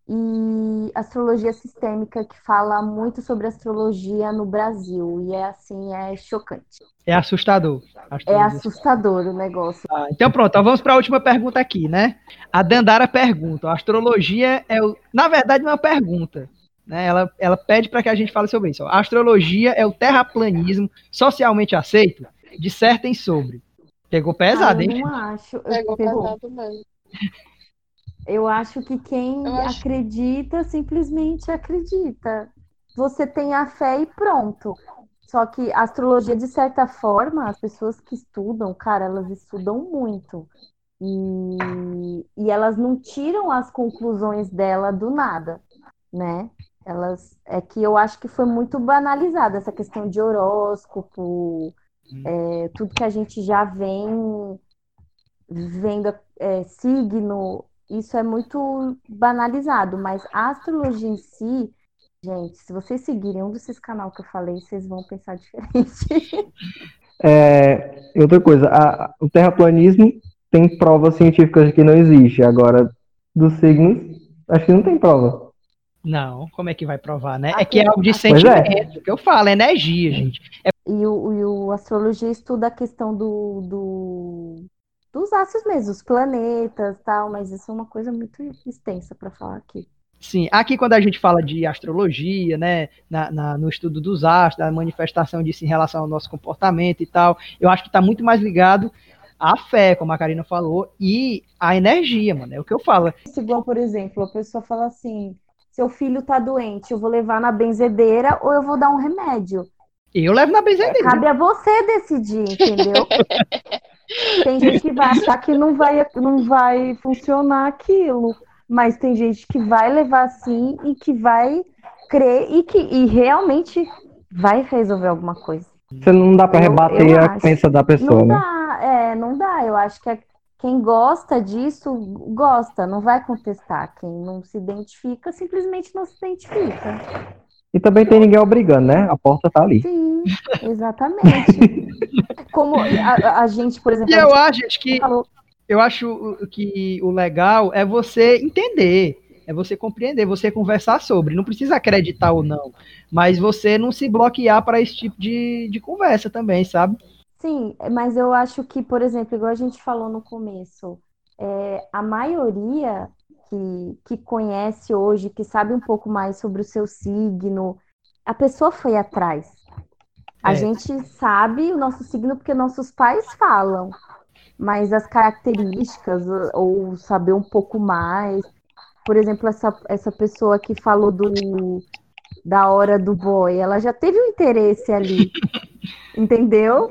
e astrologia sistêmica, que fala muito sobre astrologia no Brasil. E é assim, é chocante. É assustador. É assustador o negócio. Ah, então pronto, então vamos para a última pergunta aqui, né? A Dandara pergunta: a astrologia é o. Na verdade, não é uma pergunta. Né? Ela, ela pede para que a gente fale sobre isso. ó. A astrologia é o terraplanismo socialmente aceito? Dissertem sobre. Pegou pesado, Ah, eu hein? não acho. Eu- Pegou pegou. pesado mesmo. Eu acho que quem Eu acho- acredita simplesmente acredita. Você tem a fé e pronto. Só que a astrologia, de certa forma, as pessoas que estudam, cara, elas estudam muito. E, e elas não tiram as conclusões dela do nada, né? Elas, é que eu acho que foi muito banalizada essa questão de horóscopo, é, tudo que a gente já vem vendo, é, signo, isso é muito banalizado, mas a astrologia em si, gente, se vocês seguirem um desses canais que eu falei, vocês vão pensar diferente. É, outra coisa, a- o terraplanismo tem provas científicas de que não existe. Agora, dos signos, acho que não tem prova. Não, como é que vai provar, né? É Aqui- que é algo de é. sentimento, que eu falo, é energia, gente. E o, e o astrologia estuda a questão do, do- dos astros mesmo, os planetas tal, mas isso é uma coisa muito extensa para falar aqui. Sim, aqui quando a gente fala de astrologia, né, na, na- no estudo dos astros, da manifestação disso em relação ao nosso comportamento e tal, eu acho que está muito mais ligado à fé, como a Karina falou, e à energia, mano, é o que eu falo. Igual, por exemplo, a pessoa fala assim: seu filho tá doente, eu vou levar na benzedeira ou eu vou dar um remédio. Eu levo na benzedeira. Cabe a você decidir, entendeu? Tem gente que vai achar que não vai, não vai funcionar aquilo, mas tem gente que vai levar assim e que vai crer e que e realmente vai resolver alguma coisa. Você não dá Eu- rebater eu a acho. crença da pessoa, Não né? dá, é, não dá. Eu acho que é- quem gosta disso, gosta, não vai contestar. Quem não se identifica, simplesmente não se identifica. E também tem ninguém obrigando, né? A porta tá ali. Sim, exatamente. Como a, a gente, por exemplo, E eu gente acho gente, que falou, eu acho o- que o legal é você entender, é você compreender, você conversar sobre. Não precisa acreditar ou não, mas você não se bloquear para esse tipo de, de conversa também, sabe? sim, mas eu acho que, por exemplo, igual a gente falou no começo, é, a maioria que, que conhece hoje, que sabe um pouco mais sobre o seu signo, a pessoa foi atrás. A É. gente sabe o nosso signo porque nossos pais falam, mas as características ou saber um pouco mais. Por exemplo, essa, essa pessoa que falou do, da hora do boy, ela já teve um interesse ali, entendeu?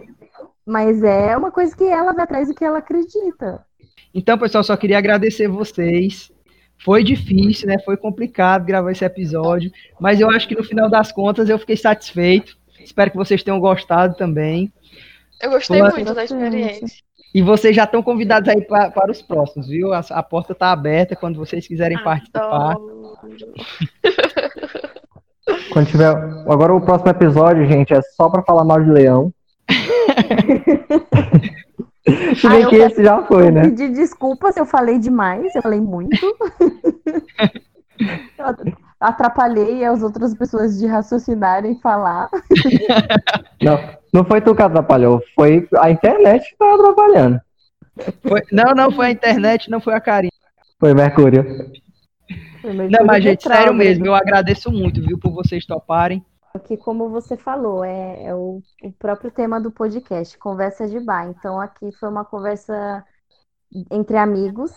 Mas é uma coisa que ela vai atrás do que ela acredita. Então, pessoal, só queria agradecer vocês. Foi difícil, né? Foi complicado gravar esse episódio, mas eu acho que no final das contas eu fiquei satisfeito. Espero que vocês tenham gostado também. Eu gostei muito da experiência. E vocês já estão convidados aí pra- para os próximos, viu? A, a porta está aberta quando vocês quiserem participar. Adoro. Quando tiver. Agora o próximo episódio, gente, é só pra falar mal de leão. Se Ah, bem eu que esse já foi, Eu né? pedi desculpa se eu falei demais, eu falei muito. Eu atrapalhei as outras pessoas de raciocinarem e falar. Não, não foi tu que atrapalhou, foi a internet que tá atrapalhando. Foi- não, não foi a internet, não foi a Karina. Foi Mercúrio. Foi meio Não, mas gente, sério mesmo, eu agradeço muito, viu, por vocês toparem. Que, como você falou, é, é o, o próprio tema do podcast, conversa de bar. Então, aqui foi uma conversa entre amigos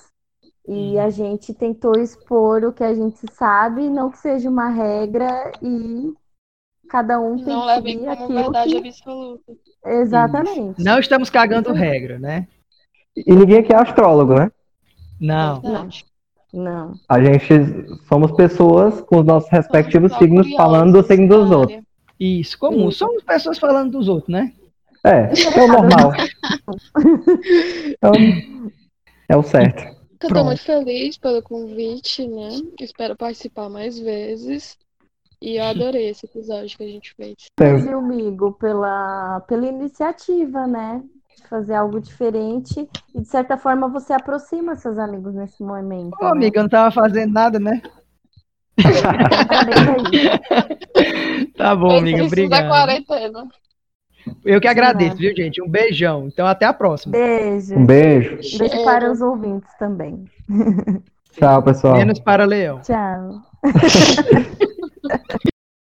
e a gente tentou expor o que a gente sabe, não que seja uma regra e cada um tem Não que como aquilo verdade que... absoluta. Exatamente. Não estamos cagando regra, né? E ninguém aqui é astrólogo, né? Não. Verdade. Não. A gente somos pessoas com os nossos respectivos signos curiosos falando do signo dos outros. Isso, comum. Isso. Somos pessoas falando dos outros, né? É, é o normal. É o, é o certo. Eu Pronto. tô muito feliz pelo convite, né? Espero participar mais vezes. E eu adorei esse episódio que a gente fez. Viu, amigo, pela, pela iniciativa, né? Fazer algo diferente. E, de certa forma, você aproxima seus amigos nesse momento. Ô, né? amiga, eu não tava fazendo nada, né? Tá bom, amiga, obrigado. Eu que agradeço, viu, gente? Um beijão. Então, até a próxima. Beijo. Um beijo. Beijo para os ouvintes também. Tchau, pessoal. Menos para Leão. Tchau.